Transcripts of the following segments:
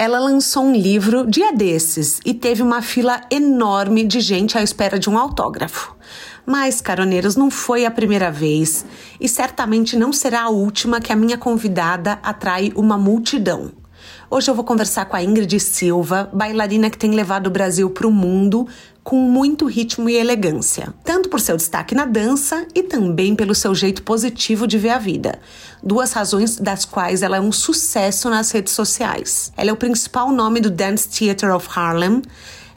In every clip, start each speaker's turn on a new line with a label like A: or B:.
A: Ela lançou um livro dia desses e teve uma fila enorme de gente à espera de um autógrafo. Mas, caroneiros, não foi a primeira vez e certamente não será a última que a minha convidada atrai uma multidão. Hoje eu vou conversar com a Ingrid Silva, bailarina que tem levado o Brasil para o mundo com muito ritmo e elegância, tanto por seu destaque na dança e também pelo seu jeito positivo de ver a vida. Duas razões das quais ela é um sucesso nas redes sociais. Ela é o principal nome do Dance Theater of Harlem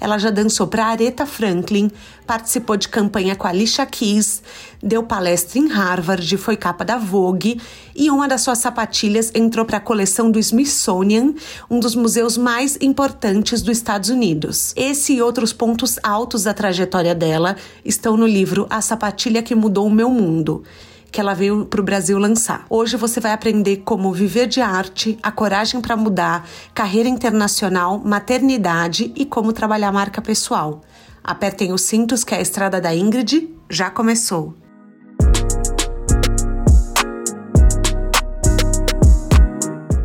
A: ela já dançou para Aretha Franklin, participou de campanha com a Alicia Keys, deu palestra em Harvard, foi capa da Vogue e uma das suas sapatilhas entrou para a coleção do Smithsonian, um dos museus mais importantes dos Estados Unidos. Esse e outros pontos altos da trajetória dela estão no livro A Sapatilha que Mudou o Meu Mundo que ela veio para o Brasil lançar. Hoje você vai aprender como viver de arte, a coragem para mudar, carreira internacional, maternidade e como trabalhar marca pessoal. Apertem os cintos que a estrada da Ingrid já começou.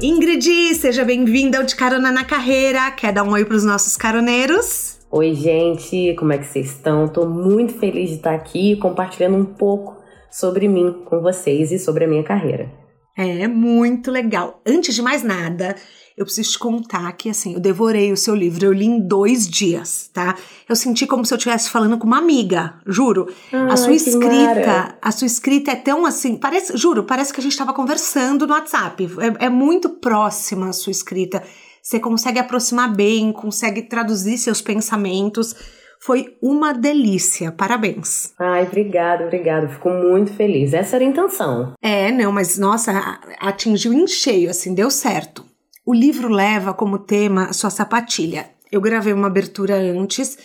A: Ingrid, seja bem-vinda ao De Carona na Carreira. Quer dar um oi para os nossos caroneiros?
B: Oi, gente, como é que vocês estão? Estou muito feliz de estar aqui compartilhando um pouco sobre mim com vocês e sobre a minha carreira.
A: É muito legal. Antes de mais nada, eu preciso te contar que assim, eu devorei o seu livro, eu li em dois dias, tá? Eu senti como se eu estivesse falando com uma amiga, juro.
B: Ai,
A: a sua escrita,
B: mara.
A: a sua escrita é tão assim, parece, juro, parece que a gente estava conversando no WhatsApp. É, é muito próxima a sua escrita. Você consegue aproximar bem, consegue traduzir seus pensamentos. Foi uma delícia. Parabéns.
B: Ai, obrigada, obrigada. Fico muito feliz. Essa era a intenção.
A: É, não, mas nossa, atingiu em cheio, assim, deu certo. O livro leva como tema sua sapatilha. Eu gravei uma abertura antes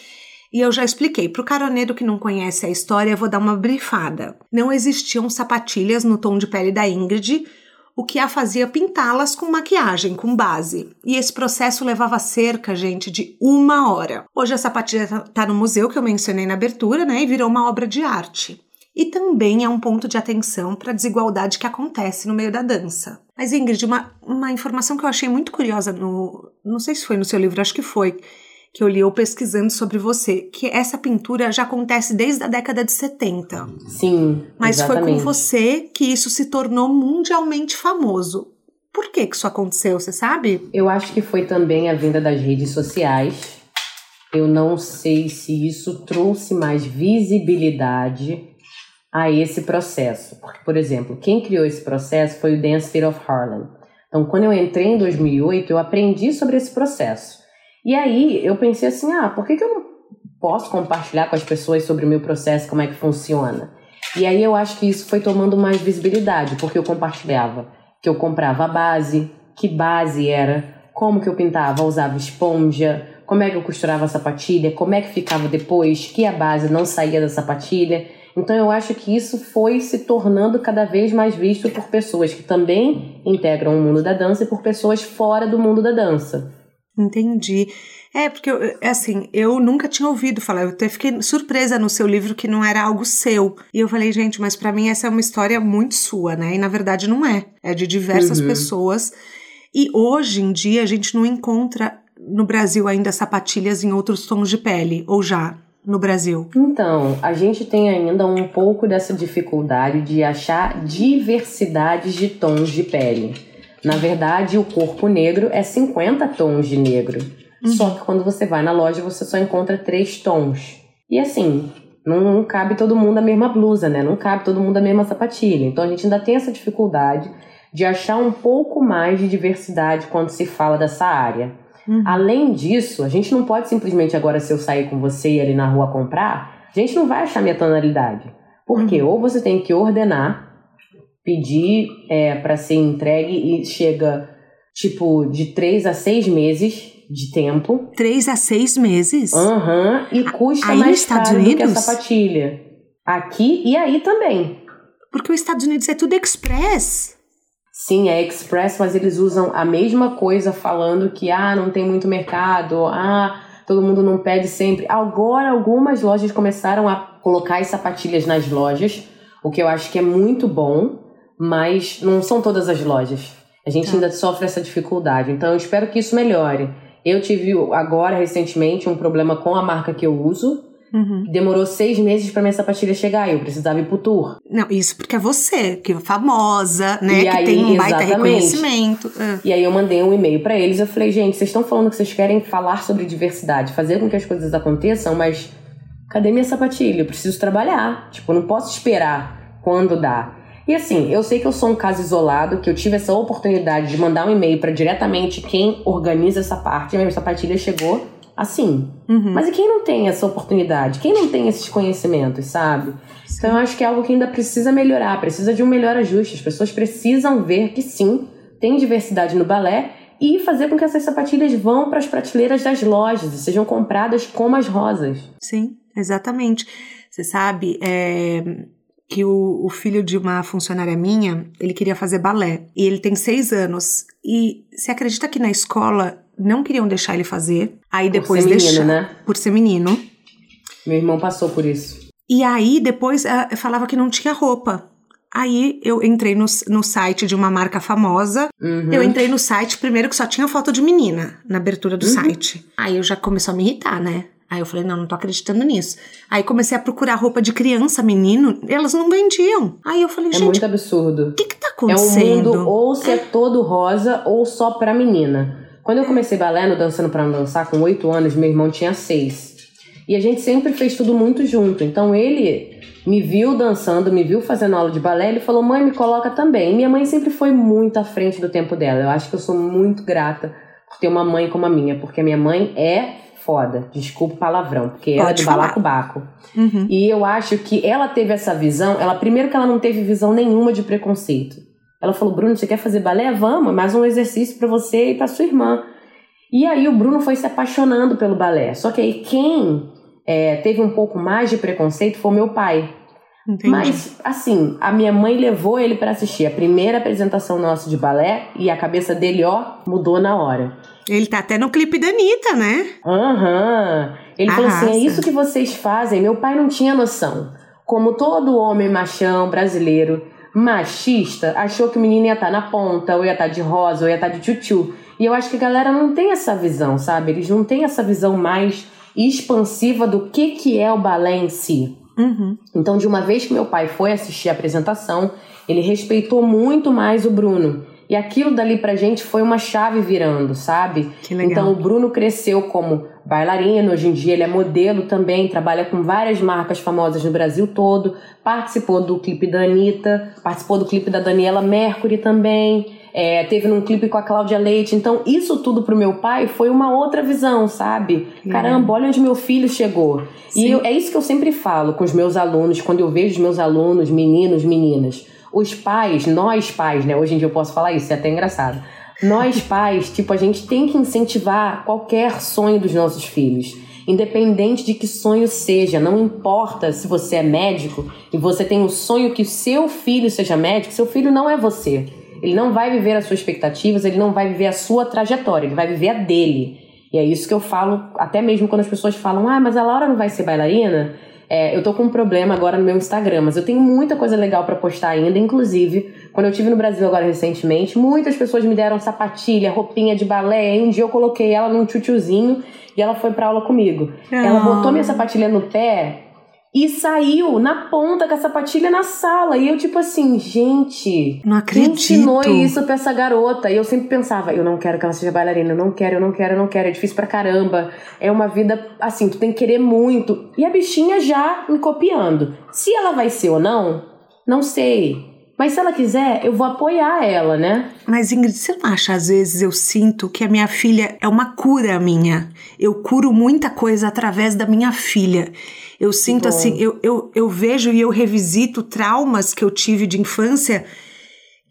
A: e eu já expliquei. Para o caroneiro que não conhece a história, eu vou dar uma brifada. Não existiam sapatilhas no tom de pele da Ingrid, o que a fazia pintá-las com maquiagem, com base. E esse processo levava cerca, gente, de uma hora. Hoje a sapatilha está no museu que eu mencionei na abertura, né? E virou uma obra de arte. E também é um ponto de atenção para a desigualdade que acontece no meio da dança. Mas, Ingrid, uma, uma informação que eu achei muito curiosa no. Não sei se foi no seu livro, acho que foi que eu li ou pesquisando sobre você, que essa pintura já acontece desde a década de 70.
B: Sim.
A: Mas
B: exatamente.
A: foi com você que isso se tornou mundialmente famoso. Por que, que isso aconteceu, você sabe?
B: Eu acho que foi também a vinda das redes sociais. Eu não sei se isso trouxe mais visibilidade a esse processo. Porque, por exemplo, quem criou esse processo foi o Dance Theater of Harlem. Então, quando eu entrei em 2008, eu aprendi sobre esse processo. E aí eu pensei assim, ah, por que, que eu não posso compartilhar com as pessoas sobre o meu processo, como é que funciona? E aí eu acho que isso foi tomando mais visibilidade, porque eu compartilhava que eu comprava a base, que base era, como que eu pintava, usava esponja, como é que eu costurava a sapatilha, como é que ficava depois, que a base não saía da sapatilha. Então eu acho que isso foi se tornando cada vez mais visto por pessoas que também integram o mundo da dança e por pessoas fora do mundo da dança.
A: Entendi. É, porque, eu, é assim, eu nunca tinha ouvido falar. Eu até fiquei surpresa no seu livro que não era algo seu. E eu falei, gente, mas para mim essa é uma história muito sua, né? E na verdade não é. É de diversas
B: Uhum.
A: pessoas. E hoje em dia a gente não encontra no Brasil ainda sapatilhas em outros tons de pele, ou já no Brasil.
B: Então, a gente tem ainda um pouco dessa dificuldade de achar diversidades de tons de pele. Na verdade, o corpo negro é 50 tons de negro. Só que quando você vai na loja, você só encontra três tons. E assim, não, não cabe todo mundo a mesma blusa, né? Não cabe todo mundo a mesma sapatilha. Então a gente ainda tem essa dificuldade de achar um pouco mais de diversidade quando se fala dessa área. Além disso, a gente não pode simplesmente agora, se eu sair com você e ali na rua comprar, a gente não vai achar minha tonalidade. Porque ou você tem que ordenar, pedir é, para ser entregue e chega tipo de três a seis meses de tempo.
A: Três a seis meses?
B: Aham, uhum, e custa aí mais caro Unidos? do que a sapatilha. Aqui e aí também.
A: Porque os Estados Unidos é tudo express.
B: Sim, é express, mas eles usam a mesma coisa falando que ah, não tem muito mercado, ah, todo mundo não pede sempre. Agora algumas lojas começaram a colocar as sapatilhas nas lojas, o que eu acho que é muito bom, mas não são todas as lojas. A gente tá. ainda sofre essa dificuldade. Então eu espero que isso melhore. Eu tive agora recentemente um problema com a marca que eu uso Uhum. Demorou seis meses para minha sapatilha chegar. Eu precisava ir pro tour.
A: Não, isso porque é você, que é famosa, né? E que aí, tem um baita reconhecimento.
B: Uh. E aí eu mandei um e-mail para eles. Eu falei, gente, vocês estão falando que vocês querem falar sobre diversidade, fazer com que as coisas aconteçam, mas cadê minha sapatilha? Eu preciso trabalhar. Tipo, eu não posso esperar quando dá. E assim, eu sei que eu sou um caso isolado, que eu tive essa oportunidade de mandar um e-mail para diretamente quem organiza essa parte. A minha sapatilha chegou assim. Uhum. Mas e quem não tem essa oportunidade? Quem não tem esses conhecimentos, sabe? Sim. Então eu acho que é algo que ainda precisa melhorar, precisa de um melhor ajuste. As pessoas precisam ver que sim, tem diversidade no balé e fazer com que essas sapatilhas vão para as prateleiras das lojas e sejam compradas como as rosas.
A: Sim, exatamente. Você sabe, é, que o, o, filho de uma funcionária minha, ele queria fazer balé. E ele tem seis anos. E você acredita que na escola não queriam deixar ele fazer. Aí por depois
B: ser
A: menino,
B: né?
A: Por ser menino.
B: Meu irmão passou por isso.
A: E aí depois uh, falava que não tinha roupa. Aí eu entrei no, no site de uma marca famosa. Uhum. Eu entrei no site primeiro que só tinha foto de menina na abertura do uhum. site. Aí eu já começou a me irritar, né? Aí eu falei, não, não tô acreditando nisso. Aí comecei a procurar roupa de criança, menino, elas não vendiam. Aí eu falei,
B: é
A: gente.
B: É muito absurdo.
A: O que que tá acontecendo?
B: É um mundo ou se é todo rosa ou só pra menina. Quando eu comecei balé no Dançando para Não Dançar, com oito anos, meu irmão tinha seis. E a gente sempre fez tudo muito junto. Então ele me viu dançando, me viu fazendo aula de balé, ele falou: "Mãe, me coloca também". E minha mãe sempre foi muito à frente do tempo dela. Eu acho que eu sou muito grata por ter uma mãe como a minha, porque a minha mãe é foda. Desculpa o palavrão, porque ela é de balacobaco. Uhum. E eu acho que ela teve essa visão, ela primeiro que ela não teve visão nenhuma de preconceito. Ela falou: Bruno, você quer fazer balé? Vamos, mais um exercício para você e para sua irmã. E aí o Bruno foi se apaixonando pelo balé. Só que aí quem é, teve um pouco mais de preconceito foi meu pai. Entendi. Mas, assim, a minha mãe levou ele para assistir a primeira apresentação nossa de balé e a cabeça dele, ó, mudou na hora.
A: Ele tá até no clipe da Anitta, né?
B: Aham. Uhum. Ele Arrasa. falou assim: é isso que vocês fazem. Meu pai não tinha noção. Como todo homem machão brasileiro, machista achou que o menino ia estar tá na ponta, ou ia estar tá de rosa, ou ia estar tá de tchutchu. E eu acho que a galera não tem essa visão, sabe? Eles não têm essa visão mais expansiva do que, que é o balé em si. Uhum. Então, de uma vez que meu pai foi assistir a apresentação, ele respeitou muito mais o Bruno. E aquilo dali pra gente foi uma chave virando, sabe?
A: Que legal.
B: Então o Bruno cresceu como bailarino, hoje em dia ele é modelo também, trabalha com várias marcas famosas no Brasil todo, participou do clipe da Anitta, participou do clipe da Daniela Mercury também. É, teve num clipe com a Cláudia Leite. Então, isso tudo pro meu pai foi uma outra visão, sabe? Caramba, olha onde meu filho chegou. Sim. E eu, é isso que eu sempre falo com os meus alunos, quando eu vejo os meus alunos, meninos, meninas os pais, nós pais, né? Hoje em dia eu posso falar isso, é até engraçado. Nós pais, tipo, a gente tem que incentivar qualquer sonho dos nossos filhos. Independente de que sonho seja, não importa se você é médico e você tem o um sonho que o seu filho seja médico, seu filho não é você. Ele não vai viver as suas expectativas, ele não vai viver a sua trajetória, ele vai viver a dele. E é isso que eu falo, até mesmo quando as pessoas falam, ah, mas a Laura não vai ser bailarina. É, eu tô com um problema agora no meu Instagram, mas eu tenho muita coisa legal para postar ainda. Inclusive, quando eu tive no Brasil agora recentemente, muitas pessoas me deram sapatilha, roupinha de balé. E um dia eu coloquei ela num tchutchuzinho e ela foi pra aula comigo. Ah. Ela botou minha sapatilha no pé e saiu na ponta com a sapatilha na sala. E eu, tipo assim, gente.
A: Não acredito.
B: Ensinou isso pra essa garota? E eu sempre pensava, eu não quero que ela seja bailarina, eu não quero, eu não quero, eu não quero. É difícil pra caramba. É uma vida, assim, tu tem que querer muito. E a bichinha já me copiando. Se ela vai ser ou não, não sei. Mas se ela quiser, eu vou apoiar ela, né?
A: Mas Ingrid, você não acha, às vezes eu sinto que a minha filha é uma cura minha. Eu curo muita coisa através da minha filha. Eu sinto assim, eu, eu, eu vejo e eu revisito traumas que eu tive de infância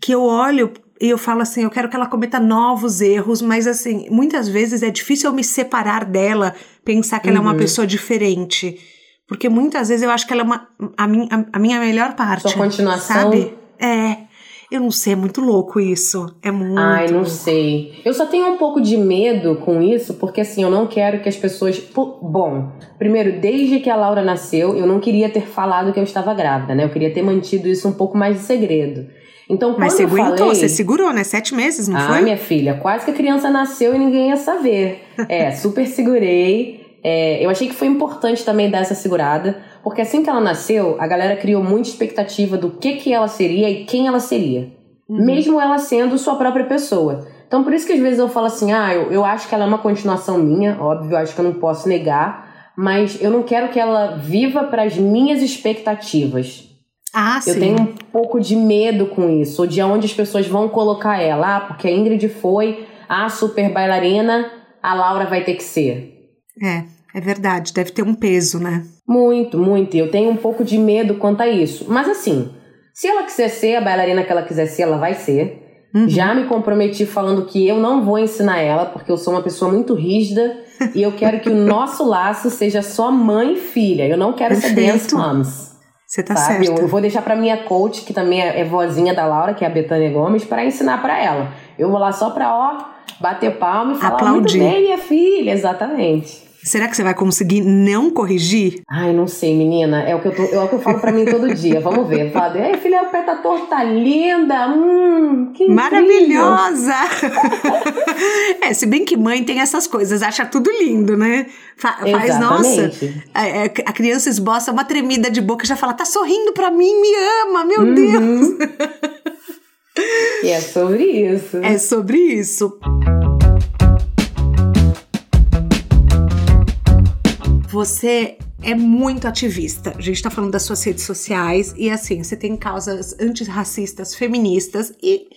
A: que eu olho e eu falo assim, eu quero que ela cometa novos erros, mas assim, muitas vezes é difícil eu me separar dela, pensar que uhum. ela é uma uhum. pessoa diferente. Porque muitas vezes eu acho que ela é uma, a, minha, a minha melhor parte.
B: Sua continuação.
A: Sabe? É. Eu não sei, é muito louco isso. É muito.
B: Ai, não
A: louco.
B: sei. Eu só tenho um pouco de medo com isso, porque assim, eu não quero que as pessoas. Bom, primeiro, desde que a Laura nasceu, eu não queria ter falado que eu estava grávida, né? Eu queria ter mantido isso um pouco mais de segredo. Então,
A: Mas você
B: aguentou,
A: falei... você segurou, né? Sete meses, não
B: ah,
A: foi?
B: Ah, minha filha, quase que a criança nasceu e ninguém ia saber. É, super segurei. É, eu achei que foi importante também dar essa segurada, porque assim que ela nasceu, a galera criou muita expectativa do que, que ela seria e quem ela seria. Uhum. Mesmo ela sendo sua própria pessoa. Então, por isso que às vezes eu falo assim, ah, eu, eu acho que ela é uma continuação minha, óbvio, acho que eu não posso negar, mas eu não quero que ela viva para as minhas expectativas.
A: Ah,
B: eu
A: sim.
B: tenho um pouco de medo com isso, ou de onde as pessoas vão colocar ela. Ah, porque a Ingrid foi a super bailarina, a Laura vai ter que ser.
A: É, é verdade, deve ter um peso, né?
B: Muito, muito. Eu tenho um pouco de medo quanto a isso. Mas assim, se ela quiser ser a bailarina que ela quiser ser, ela vai ser. Uhum. Já me comprometi falando que eu não vou ensinar ela, porque eu sou uma pessoa muito rígida e eu quero que o nosso laço seja só mãe e filha. Eu não quero Perfeito. ser dance moms.
A: Você tá sabe?
B: certo. Eu vou deixar para minha coach, que também é vozinha da Laura, que é a Betânia Gomes, para ensinar para ela. Eu vou lá só pra, ó, bater palma e falar
A: Aplaudir.
B: muito bem, minha filha, exatamente.
A: Será que você vai conseguir não corrigir?
B: Ai, não sei, menina. É o que eu, tô, é o que eu falo pra mim todo dia. Vamos ver. Falo, ei, filha, o pé tá torto, tá linda. Hum, que
A: Maravilhosa! é, se bem que mãe tem essas coisas, acha tudo lindo, né? Fa faz, nossa. A, é, a, criança esboça uma tremida de boca e já fala, tá sorrindo pra mim, me ama, meu uhum. Deus.
B: e é sobre isso.
A: É sobre isso. Você é muito ativista. A gente está falando das suas redes sociais e assim, você tem causas antirracistas, feministas e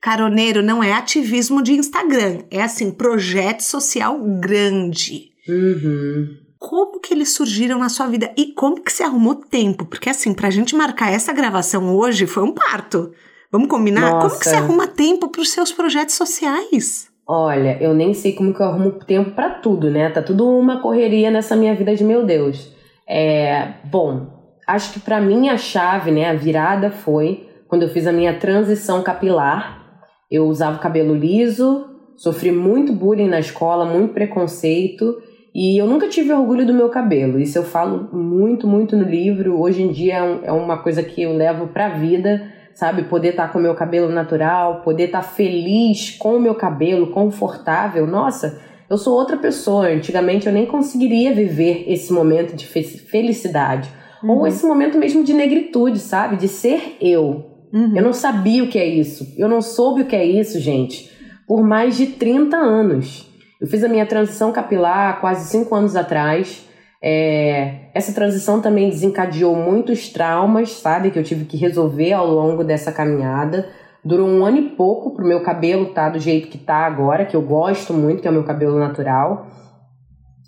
A: caroneiro não é ativismo de Instagram, é assim, projeto social grande.
B: Uhum.
A: Como que eles surgiram na sua vida e como que você arrumou tempo? Porque assim, pra gente marcar essa gravação hoje foi um parto. Vamos combinar?
B: Nossa.
A: Como que você arruma tempo para os seus projetos sociais?
B: Olha, eu nem sei como que eu arrumo tempo para tudo, né? Tá tudo uma correria nessa minha vida de meu Deus. É, bom, acho que para mim a chave, né, a virada foi quando eu fiz a minha transição capilar. Eu usava cabelo liso, sofri muito bullying na escola, muito preconceito, e eu nunca tive orgulho do meu cabelo. Isso eu falo muito, muito no livro. Hoje em dia é, é uma coisa que eu levo pra vida sabe? Poder estar tá com o meu cabelo natural, poder estar tá feliz com o meu cabelo, confortável. Nossa, eu sou outra pessoa. Antigamente eu nem conseguiria viver esse momento de felicidade. Uhum. Ou esse momento mesmo de negritude, sabe? De ser eu. Uhum. Eu não sabia o que é isso. Eu não soube o que é isso, gente, por mais de 30 anos. Eu fiz a minha transição capilar quase 5 anos atrás. É, essa transição também desencadeou muitos traumas, sabe, que eu tive que resolver ao longo dessa caminhada. Durou um ano e pouco pro meu cabelo tá do jeito que tá agora, que eu gosto muito, que é o meu cabelo natural.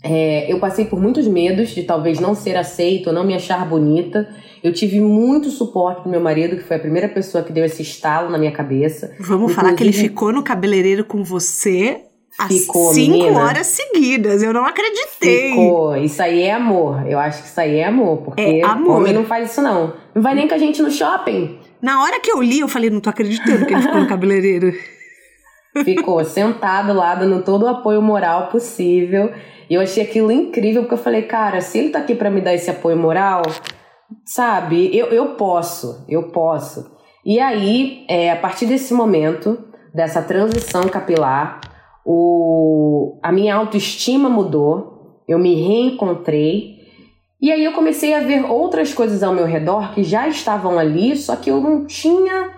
B: É, eu passei por muitos medos de talvez não ser aceito ou não me achar bonita. Eu tive muito suporte do meu marido, que foi a primeira pessoa que deu esse estalo na minha cabeça.
A: Vamos Inclusive, falar que ele ficou no cabeleireiro com você Ficou, Cinco menina. horas seguidas, eu não acreditei.
B: Ficou, isso aí é amor. Eu acho que isso aí é amor, porque é amor. homem não faz isso não. Não vai nem com a gente no shopping.
A: Na hora que eu li, eu falei, não tô acreditando que ele ficou no cabeleireiro.
B: Ficou sentado lá, dando todo o apoio moral possível. E eu achei aquilo incrível, porque eu falei, cara, se ele tá aqui para me dar esse apoio moral, sabe, eu, eu posso, eu posso. E aí, é, a partir desse momento, dessa transição capilar, o, a minha autoestima mudou, eu me reencontrei. E aí eu comecei a ver outras coisas ao meu redor que já estavam ali, só que eu não tinha.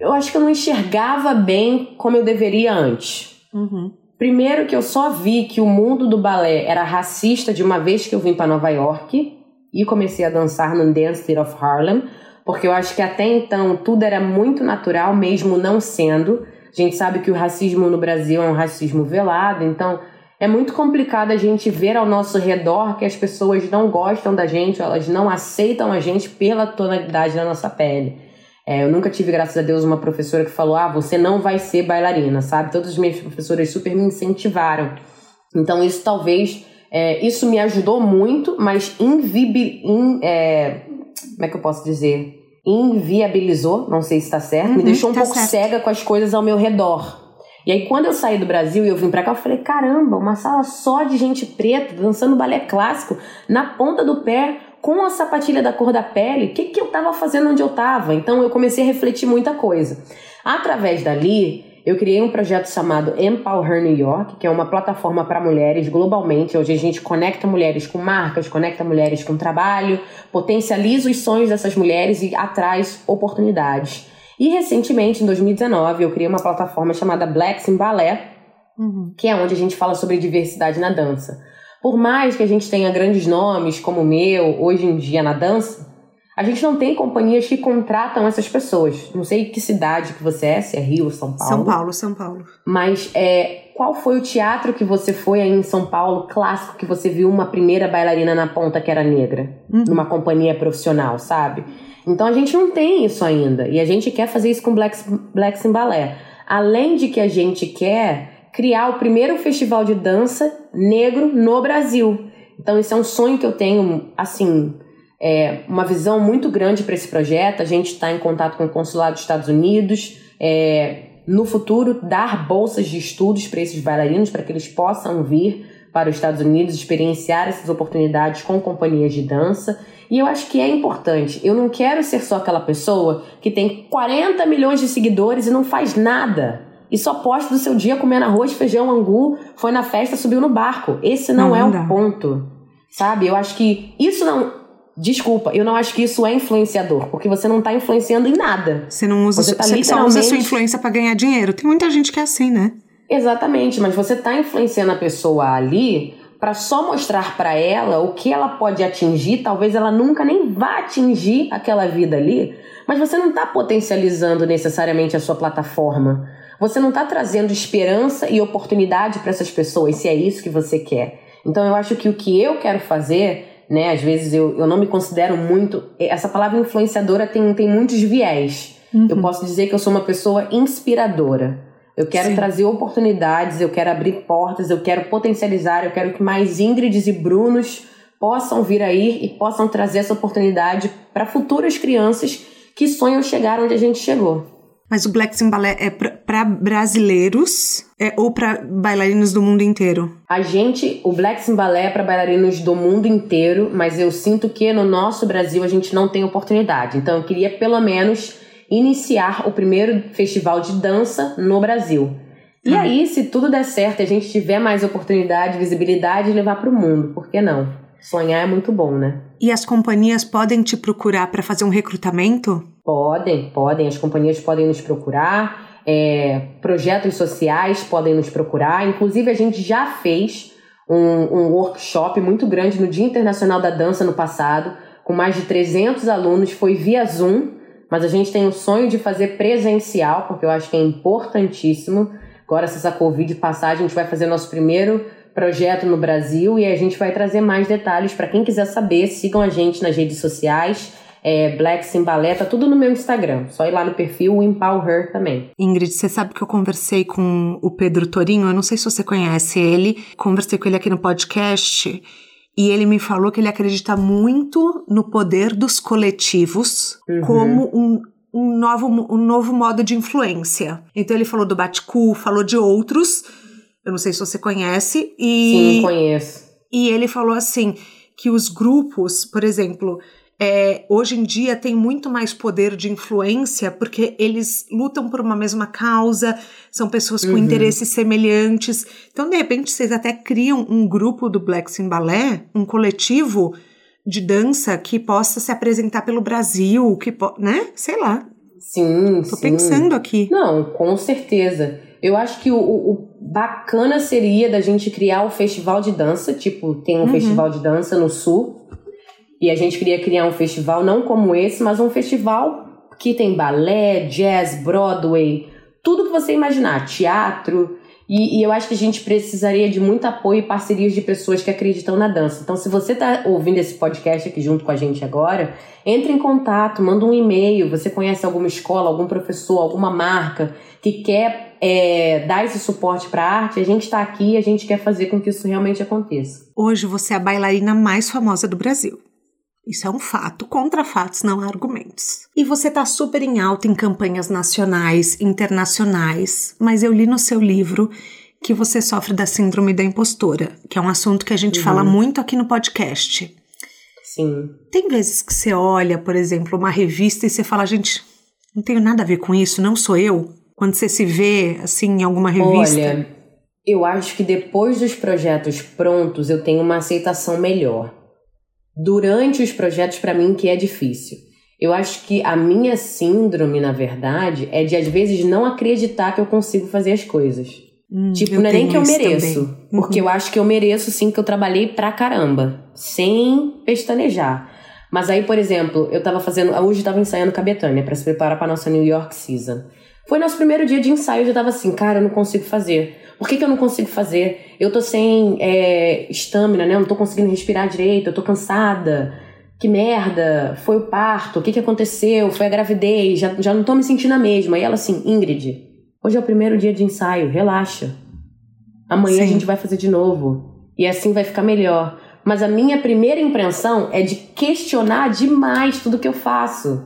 B: Eu acho que eu não enxergava bem como eu deveria antes.
A: Uhum.
B: Primeiro que eu só vi que o mundo do balé era racista de uma vez que eu vim para Nova York e comecei a dançar no Dance Theater of Harlem, porque eu acho que até então tudo era muito natural, mesmo não sendo. A gente sabe que o racismo no Brasil é um racismo velado, então é muito complicado a gente ver ao nosso redor que as pessoas não gostam da gente, elas não aceitam a gente pela tonalidade da nossa pele. É, eu nunca tive, graças a Deus, uma professora que falou: ah, você não vai ser bailarina, sabe? Todas as minhas professoras super me incentivaram. Então, isso talvez. É, isso me ajudou muito, mas invibi, in, é, como é que eu posso dizer? Inviabilizou, não sei se está certo, uhum, me deixou um tá pouco certo. cega com as coisas ao meu redor. E aí, quando eu saí do Brasil e eu vim pra cá, eu falei: caramba, uma sala só de gente preta dançando balé clássico na ponta do pé, com a sapatilha da cor da pele, o que, que eu estava fazendo onde eu estava? Então eu comecei a refletir muita coisa. Através dali, eu criei um projeto chamado Empower New York, que é uma plataforma para mulheres globalmente, onde a gente conecta mulheres com marcas, conecta mulheres com trabalho, potencializa os sonhos dessas mulheres e atraz oportunidades. E recentemente, em 2019, eu criei uma plataforma chamada Blacks in Ballet, uhum. que é onde a gente fala sobre diversidade na dança. Por mais que a gente tenha grandes nomes como o meu, hoje em dia na dança, a gente não tem companhias que contratam essas pessoas. Não sei que cidade que você é, se é Rio ou São Paulo.
A: São Paulo, São Paulo.
B: Mas é, qual foi o teatro que você foi aí em São Paulo, clássico, que você viu uma primeira bailarina na ponta que era negra? Uhum. Numa companhia profissional, sabe? Então a gente não tem isso ainda. E a gente quer fazer isso com Blacks, Blacks in Ballet. Além de que a gente quer criar o primeiro festival de dança negro no Brasil. Então, isso é um sonho que eu tenho, assim, é, uma visão muito grande para esse projeto. A gente está em contato com o Consulado dos Estados Unidos. É, no futuro, dar bolsas de estudos para esses bailarinos, para que eles possam vir para os Estados Unidos, experienciar essas oportunidades com companhias de dança. E eu acho que é importante. Eu não quero ser só aquela pessoa que tem 40 milhões de seguidores e não faz nada e só posta do seu dia comendo arroz, feijão, angu, foi na festa, subiu no barco. Esse não, não é o ponto. Sabe? Eu acho que isso não. Desculpa, eu não acho que isso é influenciador, porque você não está influenciando em nada.
A: Você não usa, você, tá você literalmente... só usa a sua influência para ganhar dinheiro. Tem muita gente que é assim, né?
B: Exatamente, mas você está influenciando a pessoa ali para só mostrar para ela o que ela pode atingir, talvez ela nunca nem vá atingir aquela vida ali, mas você não está potencializando necessariamente a sua plataforma. Você não está trazendo esperança e oportunidade para essas pessoas, se é isso que você quer. Então eu acho que o que eu quero fazer, né, às vezes eu, eu não me considero muito. Essa palavra influenciadora tem, tem muitos viés. Uhum. Eu posso dizer que eu sou uma pessoa inspiradora. Eu quero Sim. trazer oportunidades, eu quero abrir portas, eu quero potencializar, eu quero que mais Ingrids e Brunos possam vir aí e possam trazer essa oportunidade para futuras crianças que sonham chegar onde a gente chegou.
A: Mas o Black Sim Ballet é para brasileiros é, ou para bailarinos do mundo inteiro?
B: A gente, o Black Sim Ballet é para bailarinos do mundo inteiro, mas eu sinto que no nosso Brasil a gente não tem oportunidade. Então eu queria pelo menos iniciar o primeiro festival de dança no Brasil. E hum. aí, se tudo der certo e a gente tiver mais oportunidade, visibilidade, levar para o mundo, por que não? Sonhar é muito bom, né?
A: E as companhias podem te procurar para fazer um recrutamento?
B: Podem, podem. As companhias podem nos procurar. É, projetos sociais podem nos procurar. Inclusive, a gente já fez um, um workshop muito grande no Dia Internacional da Dança no passado, com mais de 300 alunos. Foi via Zoom, mas a gente tem o sonho de fazer presencial, porque eu acho que é importantíssimo. Agora, se essa Covid passar, a gente vai fazer nosso primeiro projeto no Brasil e a gente vai trazer mais detalhes para quem quiser saber. Sigam a gente nas redes sociais. É, Black Sim Ballet, tá tudo no meu Instagram. Só ir lá no perfil Empower também.
A: Ingrid, você sabe que eu conversei com o Pedro Torinho, eu não sei se você conhece ele, conversei com ele aqui no podcast. E ele me falou que ele acredita muito no poder dos coletivos uhum. como um, um, novo, um novo modo de influência. Então ele falou do Batcu, falou de outros, eu não sei se você conhece.
B: E, Sim, conheço.
A: E ele falou assim que os grupos, por exemplo, é, hoje em dia tem muito mais poder de influência porque eles lutam por uma mesma causa, são pessoas com uhum. interesses semelhantes. Então, de repente, vocês até criam um grupo do Black Sim Ballet, um coletivo de dança que possa se apresentar pelo Brasil, que né? Sei lá.
B: Sim,
A: Tô
B: sim.
A: pensando aqui.
B: Não, com certeza. Eu acho que o, o, bacana seria da gente criar o um festival de dança, tipo, tem um uhum. festival de dança no sul, e a gente queria criar um festival não como esse, mas um festival que tem balé, jazz, Broadway, tudo que você imaginar, teatro. E, e, eu acho que a gente precisaria de muito apoio e parcerias de pessoas que acreditam na dança. Então, se você está ouvindo esse podcast aqui junto com a gente agora, entre em contato, manda um e-mail. Você conhece alguma escola, algum professor, alguma marca que quer é, dar esse suporte para a arte? A gente está aqui e a gente quer fazer com que isso realmente aconteça.
A: Hoje você é a bailarina mais famosa do Brasil. Isso é um fato, contra fatos não há argumentos. E você está super em alta em campanhas nacionais, internacionais, mas eu li no seu livro que você sofre da síndrome da impostora, que é um assunto que a gente uhum. fala muito aqui no podcast.
B: Sim.
A: Tem vezes que você olha, por exemplo, uma revista e você fala, gente, não tenho nada a ver com isso, não sou eu. Quando você se vê assim em alguma revista.
B: Olha, eu acho que depois dos projetos prontos eu tenho uma aceitação melhor durante os projetos para mim que é difícil. Eu acho que a minha síndrome, na verdade, é de às vezes não acreditar que eu consigo fazer as coisas. Hum, tipo, não é nem que eu mereço. Uhum. Porque eu acho que eu mereço sim que eu trabalhei pra caramba. Sem pestanejar. Mas aí, por exemplo, eu tava fazendo. Hoje eu tava ensaiando com a Betânia pra se preparar pra nossa New York Season. Foi nosso primeiro dia de ensaio, eu já tava assim, cara, eu não consigo fazer. Por que, que eu não consigo fazer? Eu tô sem estamina, é, né? Eu não tô conseguindo respirar direito, eu tô cansada. Que merda, foi o parto, o que, que aconteceu? Foi a gravidez, já, já não tô me sentindo a mesma. E ela assim, Ingrid, hoje é o primeiro dia de ensaio, relaxa. Amanhã Sim. a gente vai fazer de novo. E assim vai ficar melhor. Mas a minha primeira impressão é de questionar demais tudo que eu faço.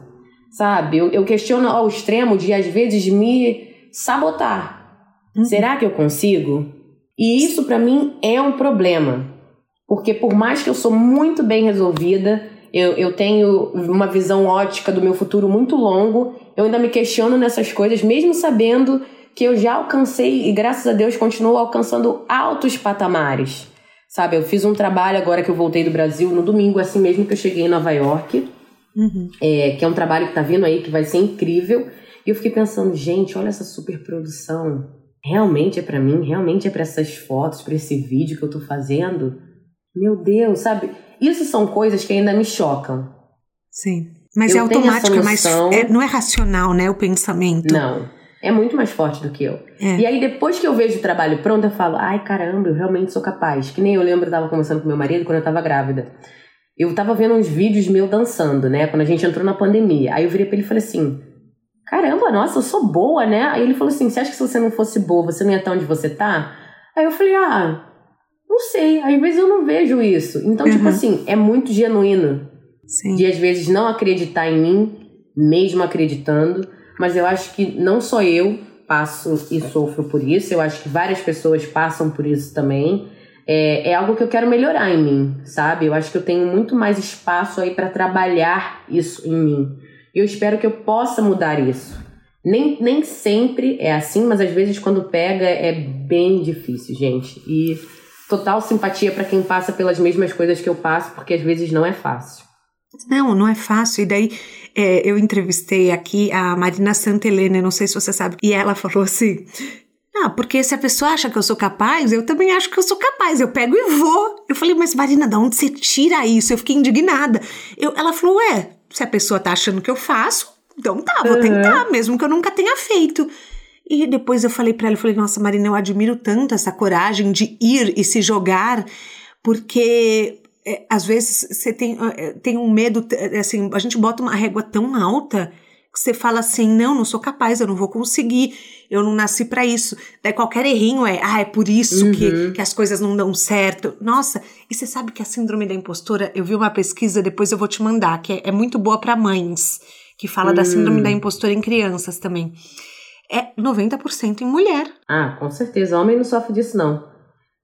B: Sabe? Eu, eu questiono ao extremo de, às vezes, me sabotar. Uhum. Será que eu consigo? E isso para mim é um problema. Porque por mais que eu sou muito bem resolvida, eu, eu tenho uma visão ótica do meu futuro muito longo, eu ainda me questiono nessas coisas, mesmo sabendo que eu já alcancei e graças a Deus continuo alcançando altos patamares. Sabe, eu fiz um trabalho agora que eu voltei do Brasil no domingo, assim mesmo que eu cheguei em Nova York, uhum. é, que é um trabalho que tá vindo aí, que vai ser incrível. E eu fiquei pensando, gente, olha essa super produção realmente é para mim, realmente é para essas fotos, para esse vídeo que eu tô fazendo. Meu Deus, sabe? Isso são coisas que ainda me chocam.
A: Sim. Mas eu é automático, é mais, é, não é racional, né, o pensamento.
B: Não. É muito mais forte do que eu. É. E aí, depois que eu vejo o trabalho pronto, eu falo, ai caramba, eu realmente sou capaz. Que nem eu lembro, eu tava conversando com meu marido quando eu tava grávida. Eu tava vendo uns vídeos meu dançando, né? Quando a gente entrou na pandemia. Aí eu virei pra ele e falei assim: caramba, nossa, eu sou boa, né? Aí ele falou assim: você acha que se você não fosse boa, você não ia estar onde você tá? Aí eu falei: ah, não sei, às vezes eu não vejo isso. Então, tipo uhum. tipo assim, é muito genuíno. Sim. De às vezes não acreditar em mim, mesmo acreditando, mas eu acho que não só eu passo e sofro por isso, eu acho que várias pessoas passam por isso também. É, é algo que eu quero melhorar em mim, sabe? Eu acho que eu tenho muito mais espaço aí para trabalhar isso em mim. Eu espero que eu possa mudar isso. Nem, nem sempre é assim, mas às vezes quando pega é bem difícil, gente. E total simpatia para quem passa pelas mesmas coisas que eu passo, porque às vezes não é fácil.
A: Não, não é fácil. E daí é, eu entrevistei aqui a Marina Santelena, não sei se você sabe, e ela falou assim: ah, porque se a pessoa acha que eu sou capaz, eu também acho que eu sou capaz. Eu pego e vou. Eu falei, mas Marina, de onde você tira isso? Eu fiquei indignada. Eu, ela falou, ué, se a pessoa tá achando que eu faço, então tá, vou uhum. tentar, mesmo que eu nunca tenha feito. E depois eu falei para ela, eu falei, nossa, Marina, eu admiro tanto essa coragem de ir e se jogar, porque é, às vezes você tem, é, tem um medo, é, assim, a gente bota uma régua tão alta que você fala assim, não, não sou capaz, eu não vou conseguir, eu não nasci para isso. Daí qualquer errinho é, ah, é por isso uhum. que, que as coisas não dão certo. Nossa, e você sabe que a síndrome da impostora, eu vi uma pesquisa, depois eu vou te mandar, que é, é muito boa para mães, que fala uhum. da síndrome da hum. impostora em crianças também. É 90% em mulher.
B: Ah, com certeza. Homem não sofre disso, não.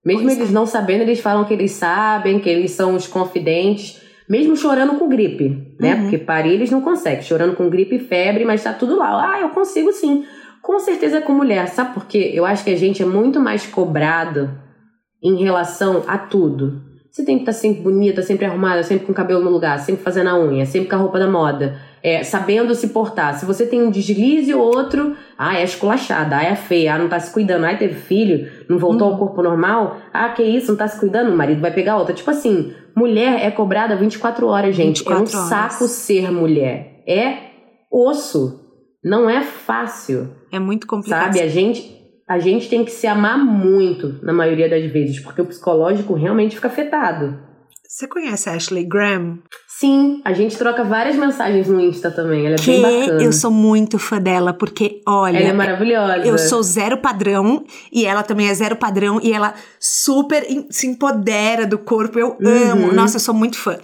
B: Mesmo pois eles é. não sabendo, eles falam que eles sabem, que eles são os confidentes mesmo chorando com gripe, né? Uhum. Porque parir eles não conseguem, chorando com gripe e febre, mas tá tudo lá. Ah, eu consigo sim. Com certeza com mulher, sabe por quê? Eu acho que a gente é muito mais cobrado em relação a tudo. Você tem que estar tá sempre bonita, sempre arrumada, sempre com o cabelo no lugar, sempre fazendo a unha, sempre com a roupa da moda, é, sabendo se portar. Se você tem um deslize ou outro, ah, é esculachada, ah, é feia, ah, não tá se cuidando, ah, teve filho, não voltou ao corpo normal, ah, que isso, não tá se cuidando, o marido vai pegar outra. Tipo assim, mulher é cobrada 24 horas, gente. 24 é um horas. saco ser mulher. É osso. Não é fácil.
A: É muito complicado.
B: Sabe, a gente a gente tem que se amar muito, na maioria das vezes, porque o psicológico realmente fica afetado.
A: Você conhece a Ashley Graham?
B: Sim, a gente troca várias mensagens no Insta também. Ela é que bem bacana.
A: Eu sou muito fã dela, porque, olha.
B: Ela é maravilhosa.
A: Eu sou zero padrão e ela também é zero padrão e ela super se empodera do corpo. Eu uhum. amo. Nossa, eu sou muito fã.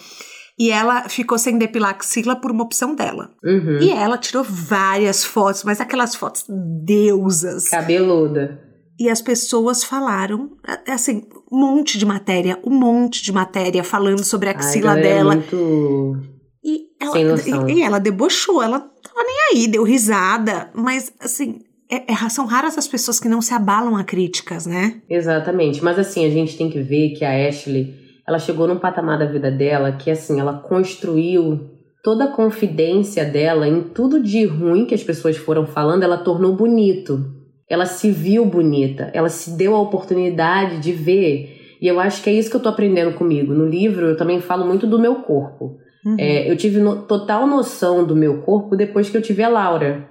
A: E ela ficou sem depilar axila por uma opção dela.
B: Uhum.
A: E ela tirou várias fotos, mas aquelas fotos deusas.
B: Cabeluda.
A: E as pessoas falaram, assim, um monte de matéria, um monte de matéria falando sobre a axila
B: Ai,
A: dela.
B: É muito...
A: E ela. E, e ela debochou, ela tava nem aí, deu risada, mas assim, é, é, são raras as pessoas que não se abalam a críticas, né?
B: Exatamente. Mas assim, a gente tem que ver que a Ashley ela chegou num patamar da vida dela que assim, ela construiu toda a confidência dela em tudo de ruim que as pessoas foram falando, ela tornou bonito. Ela se viu bonita, ela se deu a oportunidade de ver. E eu acho que é isso que eu tô aprendendo comigo. No livro eu também falo muito do meu corpo. Uhum. É, eu tive no, total noção do meu corpo depois que eu tive a Laura.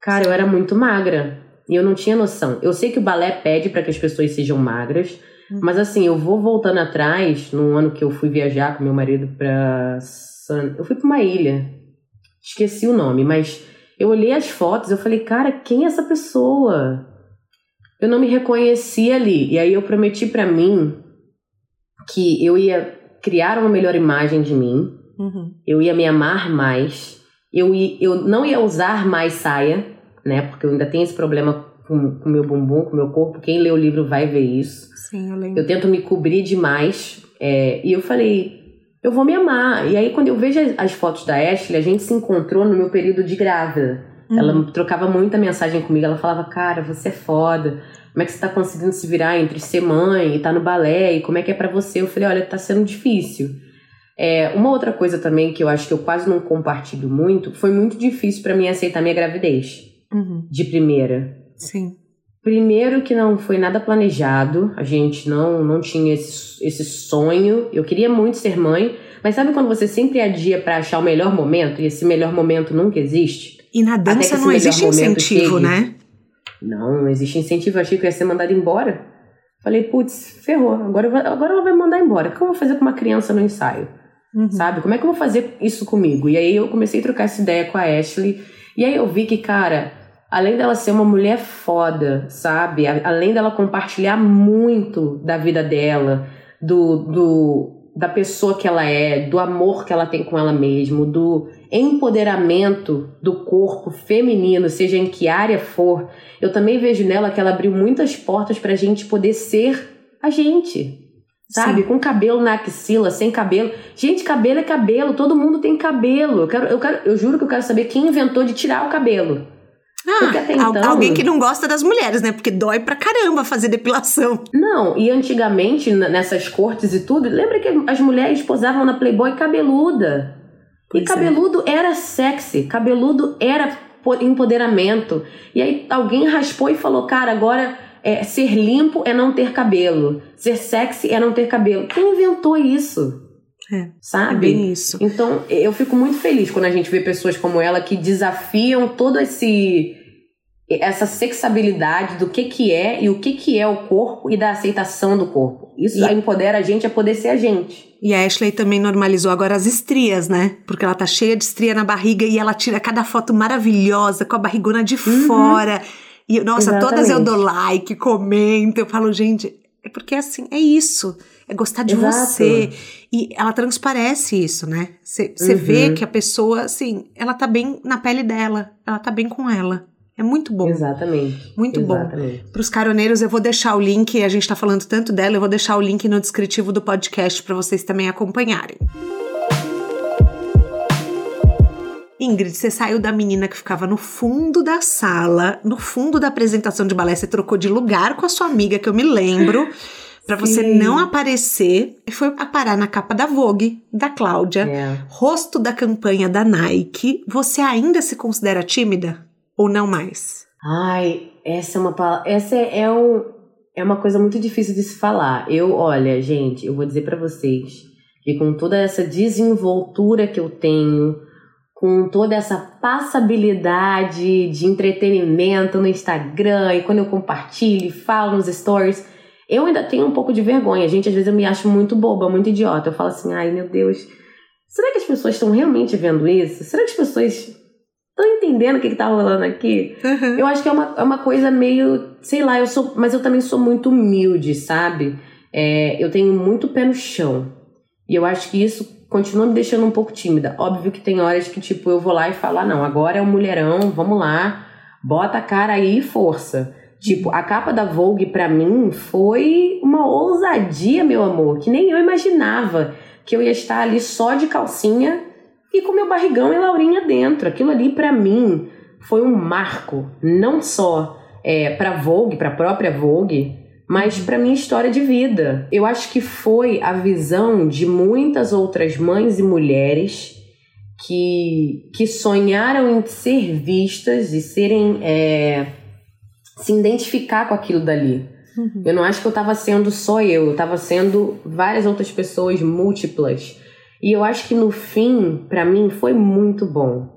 B: Cara, eu era muito magra e eu não tinha noção. Eu sei que o balé pede para que as pessoas sejam magras, Uhum. Mas assim, eu vou voltando atrás, no ano que eu fui viajar com meu marido pra San... Eu fui pra uma ilha. Esqueci o nome, mas eu olhei as fotos, eu falei, cara, quem é essa pessoa? Eu não me reconheci ali. E aí eu prometi para mim que eu ia criar uma melhor imagem de mim.
A: Uhum.
B: Eu ia me amar mais. Eu, ia, eu não ia usar mais saia, né? Porque eu ainda tenho esse problema com o meu bumbum, com o meu corpo. Quem lê o livro vai ver isso.
A: Sim, eu lembro.
B: Eu tento me cobrir demais. É, e eu falei, eu vou me amar. E aí, quando eu vejo as, fotos da Ashley, a gente se encontrou no meu período de grávida. Uhum. Ela trocava muita mensagem comigo. Ela falava, cara, você é foda. Como é que você tá conseguindo se virar entre ser mãe e tá no balé? E como é que é para você? Eu falei, olha, tá sendo difícil. É, uma outra coisa também que eu acho que eu quase não compartilho muito, foi muito difícil para mim aceitar minha gravidez.
A: Uhum.
B: De primeira.
A: Sim.
B: Primeiro que não foi nada planejado, a gente não, não tinha esse, esse sonho. Eu queria muito ser mãe, mas sabe quando você sempre adia para achar o melhor momento e esse melhor momento nunca existe?
A: E na dança não existe incentivo, chegue. né?
B: Não, não existe incentivo. Eu achei que eu ia ser mandada embora. Falei, putz, ferrou. Agora, agora ela vai mandar embora. O que eu vou fazer com uma criança no ensaio?
A: Uhum.
B: Sabe? Como é que eu vou fazer isso comigo? E aí eu comecei a trocar essa ideia com a Ashley. E aí eu vi que, cara, além dela ser uma mulher foda, sabe? Além dela compartilhar muito da vida dela, do, do da pessoa que ela é, do amor que ela tem com ela mesma, do empoderamento do corpo feminino, seja em que área for, eu também vejo nela que ela abriu muitas portas pra gente poder ser a gente. Sabe? Sim. Com cabelo na axila, sem cabelo. Gente, cabelo é cabelo, todo mundo tem cabelo. Eu, quero, eu, quero, eu juro que eu quero saber quem inventou de tirar o cabelo.
A: Ah, então... alguém que não gosta das mulheres, né? Porque dói pra caramba fazer depilação.
B: Não, e antigamente, nessas cortes e tudo, lembra que as mulheres posavam na Playboy cabeluda? Pois e é. cabeludo é. era sexy, cabeludo era empoderamento. E aí alguém raspou e falou, cara, agora é, ser limpo é não ter cabelo, ser sexy é não ter cabelo. Quem inventou isso?
A: É,
B: sabe?
A: É isso.
B: Então, eu fico muito feliz quando a gente vê pessoas como ela que desafiam todo esse essa sexabilidade do que que é e o que que é o corpo e da aceitação do corpo. Isso e... empodera a gente a poder ser a gente.
A: E a Ashley também normalizou agora as estrias, né? Porque ela tá cheia de estria na barriga e ela tira cada foto maravilhosa com a barrigona de uhum. fora. E nossa, Exatamente. todas eu dou like, comento, eu falo, gente, é porque assim, é isso é gostar de Exato. você. E ela transparece isso, né? Você uhum. vê que a pessoa, assim, ela tá bem na pele dela, ela tá bem com ela. É muito bom.
B: Exatamente.
A: Muito
B: Exatamente.
A: bom. Para os caroneiros, eu vou deixar o link, a gente está falando tanto dela, eu vou deixar o link no descritivo do podcast para vocês também acompanharem. Ingrid, você saiu da menina que ficava no fundo da sala, no fundo da apresentação de balé, você trocou de lugar com a sua amiga, que eu me lembro para você não aparecer, foi a parar na capa da Vogue, da Cláudia,
B: é.
A: rosto da campanha da Nike. Você ainda se considera tímida ou não mais?
B: Ai, essa é uma essa é, um, é uma coisa muito difícil de se falar. Eu, olha, gente, eu vou dizer para vocês que com toda essa desenvoltura que eu tenho, com toda essa passabilidade de entretenimento no Instagram e quando eu compartilho, falo nos stories, eu ainda tenho um pouco de vergonha. Gente, às vezes eu me acho muito boba, muito idiota. Eu falo assim, ai meu Deus, será que as pessoas estão realmente vendo isso? Será que as pessoas estão entendendo o que, está rolando aqui? Uhum. Eu acho que é uma, é uma coisa meio, sei lá, eu sou, mas eu também sou muito humilde, sabe? É, eu tenho muito pé no chão. E eu acho que isso continua me deixando um pouco tímida. Óbvio que tem horas que, tipo, eu vou lá e falo, ah, não, agora é um mulherão, vamos lá, bota a cara aí e força. Tipo, a capa da Vogue para mim foi uma ousadia, meu amor, que nem eu imaginava que eu ia estar ali só de calcinha e com meu barrigão e Laurinha dentro. Aquilo ali para mim foi um marco, não só é, para Vogue, para a própria Vogue, mas para minha história de vida. Eu acho que foi a visão de muitas outras mães e mulheres que, que sonharam em ser vistas e serem. É, se identificar com aquilo dali. Uhum. Eu não acho que eu estava sendo só eu, eu estava sendo várias outras pessoas múltiplas. E eu acho que no fim, para mim, foi muito bom.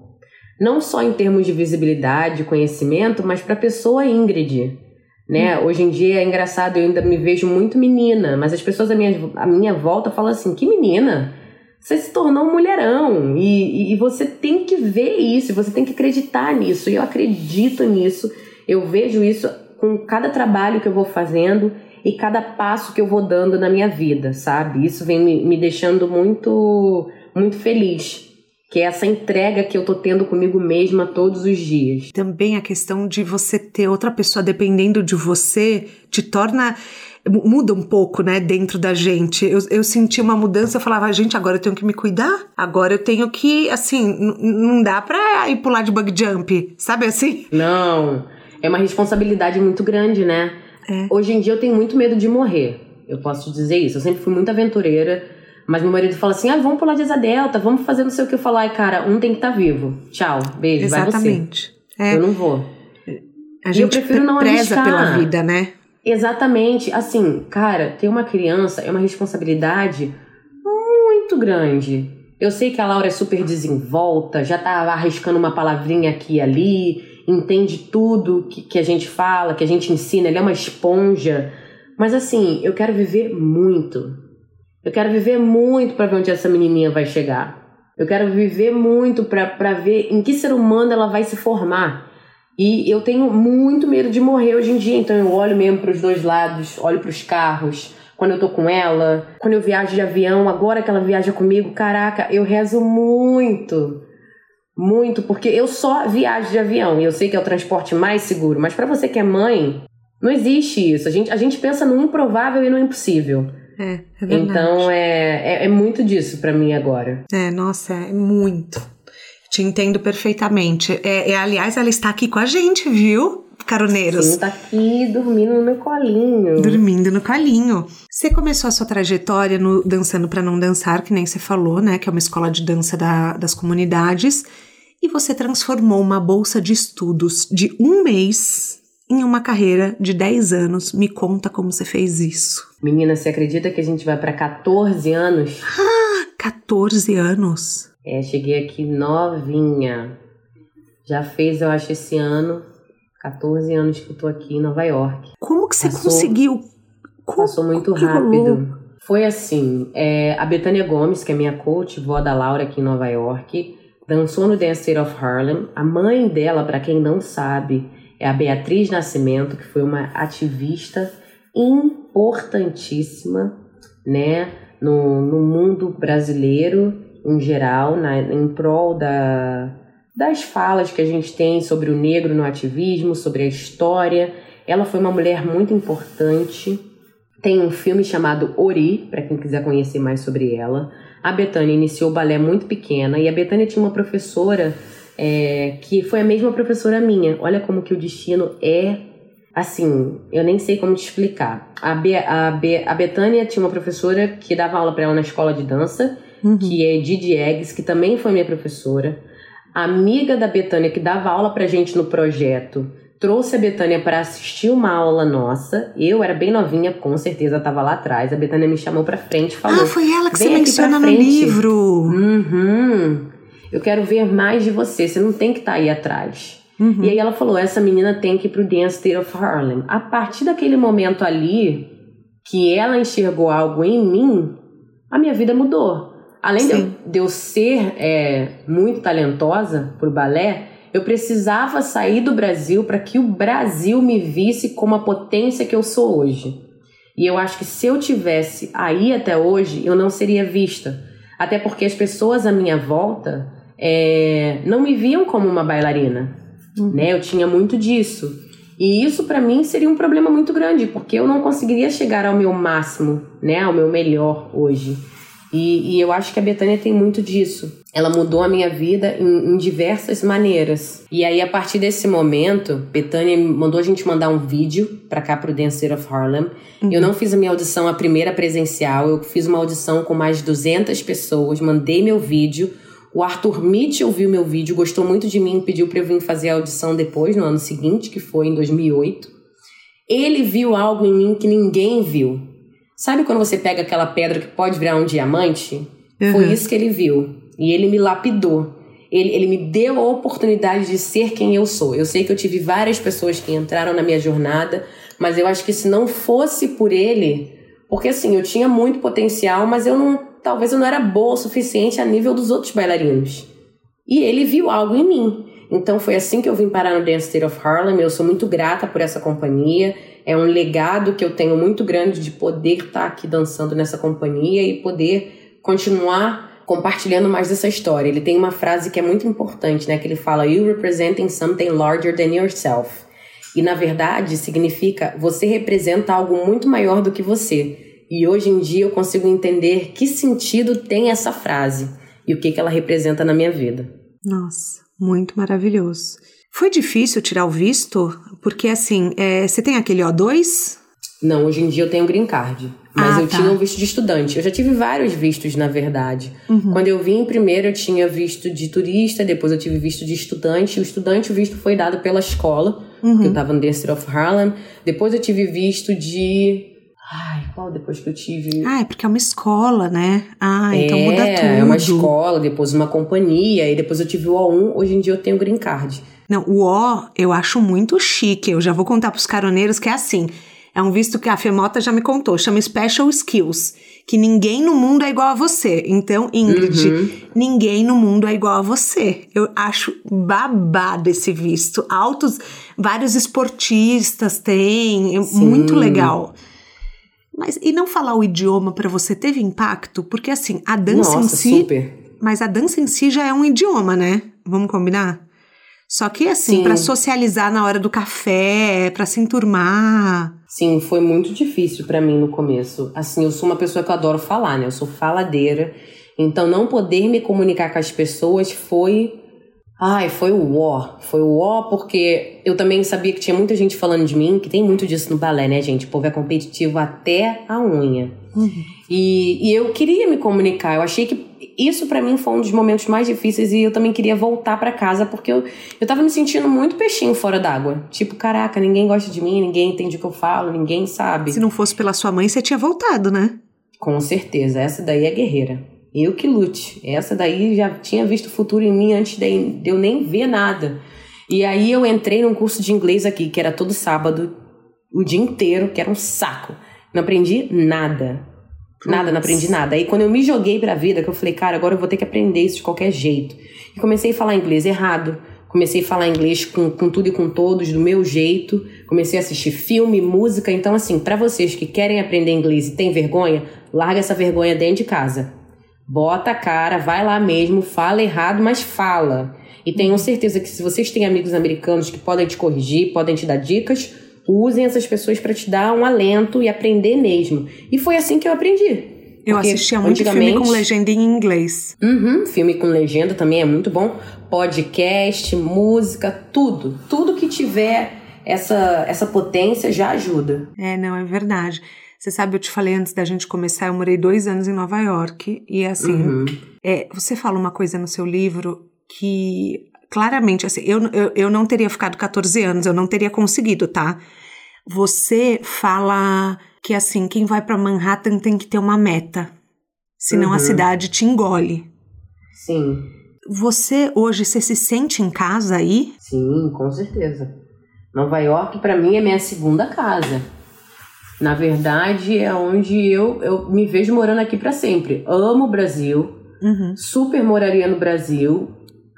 B: Não só em termos de visibilidade, conhecimento, mas para a pessoa Ingrid né? Uhum. Hoje em dia é engraçado, eu ainda me vejo muito menina, mas as pessoas à minha, à minha volta falam assim: que menina? Você se tornou um mulherão e, e você tem que ver isso, você tem que acreditar nisso. E eu acredito nisso, eu vejo isso com cada trabalho que eu vou fazendo e cada passo que eu vou dando na minha vida, sabe? Isso vem me, me deixando muito, muito feliz que é essa entrega que eu tô tendo comigo mesma todos os dias.
A: Também a questão de você ter outra pessoa dependendo de você te torna muda um pouco, né, dentro da gente. Eu, eu senti uma mudança, eu falava, gente, agora eu tenho que me cuidar, agora eu tenho que, assim, não dá pra ir pular de bug jump, sabe assim?
B: Não, é uma responsabilidade muito grande, né? É. Hoje em dia eu tenho muito medo de morrer, eu posso dizer isso. Eu sempre fui muito aventureira, mas meu marido fala assim: ah, vamos pular de asa delta, vamos fazer não sei o que. Eu falo, ai, cara, um tem que estar tá vivo. Tchau, beijo, Exatamente. vai você. É. Eu não vou.
A: A gente eu prefiro não preza arriscar. pela vida, né?
B: Exatamente. Assim, cara, ter uma criança é uma responsabilidade muito grande. Eu sei que a Laura é super desenvolta, já tá arriscando uma palavrinha aqui e ali, entende tudo que, que a gente fala, que a gente ensina, ele é uma esponja. Mas assim, eu quero viver muito. Eu quero viver muito para ver onde essa menininha vai chegar. Eu quero viver muito para ver em que ser humano ela vai se formar. E eu tenho muito medo de morrer hoje em dia, então eu olho mesmo para os dois lados, olho para os carros, quando eu tô com ela, quando eu viajo de avião, agora que ela viaja comigo, caraca, eu rezo muito. Muito, porque eu só viajo de avião e eu sei que é o transporte mais seguro, mas para você que é mãe, não existe isso. A gente, a gente pensa no improvável e no impossível.
A: É, é verdade.
B: Então é, é, é muito disso para mim agora.
A: É, nossa, é muito. Te entendo perfeitamente. É, é, aliás, ela está aqui com a gente, viu? Caroneiros.
B: Sim, tá aqui dormindo no meu colinho.
A: Dormindo no colinho. Você começou a sua trajetória no Dançando para Não Dançar, que nem você falou, né? Que é uma escola de dança da, das comunidades. E você transformou uma bolsa de estudos de um mês em uma carreira de 10 anos. Me conta como você fez isso.
B: Menina, você acredita que a gente vai para 14 anos?
A: Ah, 14 anos.
B: É, cheguei aqui novinha. Já fez, eu acho, esse ano 14 anos que eu tô aqui em Nova York.
A: Como que você passou, conseguiu?
B: Como, passou muito rápido. Foi assim, é, a Betânia Gomes, que é minha coach, vó da Laura aqui em Nova York, dançou no Dance State of Harlem. A mãe dela, para quem não sabe, é a Beatriz Nascimento, que foi uma ativista importantíssima, né, no, no mundo brasileiro em geral, na, em prol da, das falas que a gente tem sobre o negro no ativismo, sobre a história. Ela foi uma mulher muito importante. Tem um filme chamado Ori, para quem quiser conhecer mais sobre ela. A Betânia iniciou o balé muito pequena e a Betânia tinha uma professora é, que foi a mesma professora minha. Olha como que o destino é assim, eu nem sei como te explicar. A, Be a, Be a Betânia tinha uma professora que dava aula para ela na escola de dança, uhum. que é Didi Eggs, que também foi minha professora. A amiga da Betânia que dava aula pra gente no projeto trouxe a Betânia para assistir uma aula nossa. Eu era bem novinha, com certeza estava lá atrás. A Betânia me chamou para frente e falou:
A: Ah, foi ela que você menciona no livro.
B: Uhum. Eu quero ver mais de você. Você não tem que estar tá aí atrás. Uhum. E aí ela falou: essa menina tem que ir pro Dance Theater of Harlem. A partir daquele momento ali, que ela enxergou algo em mim, a minha vida mudou. Além de eu, de eu, ser é, muito talentosa pro balé, eu precisava sair do Brasil para que o Brasil me visse como a potência que eu sou hoje. E eu acho que se eu tivesse aí até hoje, eu não seria vista. Até porque as pessoas à minha volta é, não me viam como uma bailarina. Uhum. Né? Eu tinha muito disso. E isso para mim seria um problema muito grande, porque eu não conseguiria chegar ao meu máximo, né, ao meu melhor hoje. E, e eu acho que a Betânia tem muito disso. Ela mudou a minha vida em, em, diversas maneiras. E aí, a partir desse momento, Betânia mandou a gente mandar um vídeo para cá pro Dancer of Harlem. Uhum. Eu não fiz a minha audição, a primeira presencial. Eu fiz uma audição com mais de 200 pessoas. Mandei meu vídeo o Arthur Mitchell viu meu vídeo, gostou muito de mim, pediu para eu vir fazer a audição depois, no ano seguinte, que foi em 2008. Ele viu algo em mim que ninguém viu. Sabe quando você pega aquela pedra que pode virar um diamante? Uhum. Foi isso que ele viu. E ele me lapidou. Ele, ele me deu a oportunidade de ser quem eu sou. Eu sei que eu tive várias pessoas que entraram na minha jornada, mas eu acho que se não fosse por ele, porque assim, eu tinha muito potencial, mas eu não talvez eu não era boa o suficiente a nível dos outros bailarinos. E ele viu algo em mim. Então foi assim que eu vim parar no Dance State of Harlem. Eu sou muito grata por essa companhia. É um legado que eu tenho muito grande de poder estar aqui dançando nessa companhia e poder continuar compartilhando mais dessa história. Ele tem uma frase que é muito importante, né? Que ele fala: You representing something larger than yourself. E na verdade significa você representa algo muito maior do que você. E hoje em dia eu consigo entender que sentido tem essa frase e o que, que ela representa na minha vida.
A: Nossa, muito maravilhoso. Foi difícil tirar o visto? Porque assim, é, você tem aquele O2?
B: Não, hoje em dia eu tenho green card. Mas ah, eu tá. tinha um visto de estudante. Eu já tive vários vistos, na verdade. Uhum. Quando eu vim primeiro, eu tinha visto de turista, depois eu tive visto de estudante. O estudante, o visto foi dado pela escola, uhum. que eu estava no District of Harlem. Depois eu tive visto de Ai, qual depois que eu tive?
A: Ah, é porque é uma escola, né? Ah, então
B: é,
A: muda tudo.
B: É uma escola, depois uma companhia, e depois eu tive o O1, hoje em dia eu tenho o green card.
A: Não, o O eu acho muito chique. Eu já vou contar pros caroneiros que é assim. É um visto que a Femota já me contou, chama Special Skills, que ninguém no mundo é igual a você. Então, Ingrid, uhum. ninguém no mundo é igual a você. Eu acho babado esse visto. Altos, vários esportistas têm, Sim. muito legal. Mas e não falar o idioma para você teve impacto? Porque assim, a dança
B: Nossa,
A: em si,
B: super.
A: mas a dança em si já é um idioma, né? Vamos combinar? Só que assim, para socializar na hora do café, para se enturmar.
B: Sim, foi muito difícil para mim no começo. Assim, eu sou uma pessoa que eu adoro falar, né? Eu sou faladeira. Então, não poder me comunicar com as pessoas foi Ai, foi o ó. Foi o ó porque eu também sabia que tinha muita gente falando de mim, que tem muito disso no balé, né, gente? O povo é competitivo até a unha. Uhum. E, e eu queria me comunicar. Eu achei que isso para mim foi um dos momentos mais difíceis e eu também queria voltar para casa porque eu, eu tava me sentindo muito peixinho fora d'água. Tipo, caraca, ninguém gosta de mim, ninguém entende o que eu falo, ninguém sabe.
A: Se não fosse pela sua mãe, você tinha voltado, né?
B: Com certeza. Essa daí é guerreira. Eu que lute. Essa daí já tinha visto o futuro em mim antes de eu nem ver nada. E aí eu entrei num curso de inglês aqui, que era todo sábado, o dia inteiro, que era um saco. Não aprendi nada. Nada, não aprendi nada. Aí quando eu me joguei pra vida, que eu falei, cara, agora eu vou ter que aprender isso de qualquer jeito. E comecei a falar inglês errado. Comecei a falar inglês com, com tudo e com todos, do meu jeito. Comecei a assistir filme, música. Então, assim, para vocês que querem aprender inglês e têm vergonha, larga essa vergonha dentro de casa. Bota a cara, vai lá mesmo, fala errado, mas fala. E tenham certeza que se vocês têm amigos americanos que podem te corrigir, podem te dar dicas, usem essas pessoas para te dar um alento e aprender mesmo. E foi assim que eu aprendi.
A: Eu Porque assistia muito filme com legenda em inglês.
B: Uhum, filme com legenda também é muito bom. Podcast, música, tudo. Tudo que tiver essa, essa potência já ajuda.
A: É, não, é verdade. Você sabe, eu te falei antes da gente começar, eu morei dois anos em Nova York. E assim, uhum. é, você fala uma coisa no seu livro que claramente, assim, eu, eu, eu não teria ficado 14 anos, eu não teria conseguido, tá? Você fala que assim, quem vai para Manhattan tem que ter uma meta, senão uhum. a cidade te engole.
B: Sim.
A: você hoje, você se sente em casa aí?
B: Sim, com certeza. Nova York, para mim, é minha segunda casa. Na verdade, é onde eu, eu me vejo morando aqui para sempre. Amo o Brasil, uhum. super moraria no Brasil.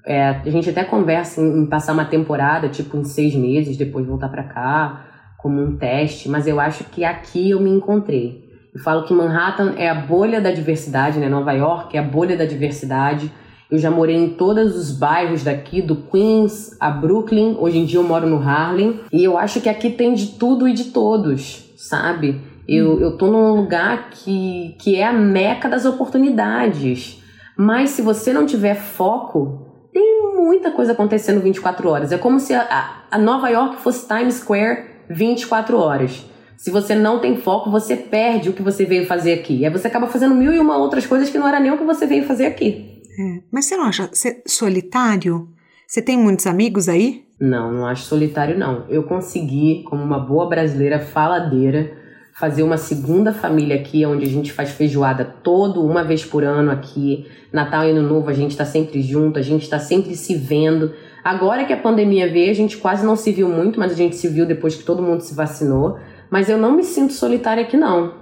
B: É, a gente até conversa em, em, passar uma temporada, tipo em seis meses, depois voltar para cá, como um teste, mas eu acho que aqui eu me encontrei. Eu falo que Manhattan é a bolha da diversidade, né? Nova York é a bolha da diversidade. Eu já morei em todos os bairros daqui, do Queens a Brooklyn. Hoje em dia eu moro no Harlem. E eu acho que aqui tem de tudo e de todos, sabe? Eu, eu tô num lugar que, que é a meca das oportunidades. Mas se você não tiver foco, tem muita coisa acontecendo 24 horas. É como se a, a Nova York fosse Times Square 24 horas. Se você não tem foco, você perde o que você veio fazer aqui. Aí você acaba fazendo mil e uma outras coisas que não era nem o que você veio fazer aqui.
A: É. Mas você não acha solitário? Você tem muitos amigos aí?
B: Não, não acho solitário, não. Eu consegui, como uma boa brasileira faladeira, fazer uma segunda família aqui, onde a gente faz feijoada todo uma vez por ano aqui. Natal e Ano Novo a gente está sempre junto, a gente está sempre se vendo. Agora que a pandemia veio, a gente quase não se viu muito, mas a gente se viu depois que todo mundo se vacinou. Mas eu não me sinto solitária aqui, não.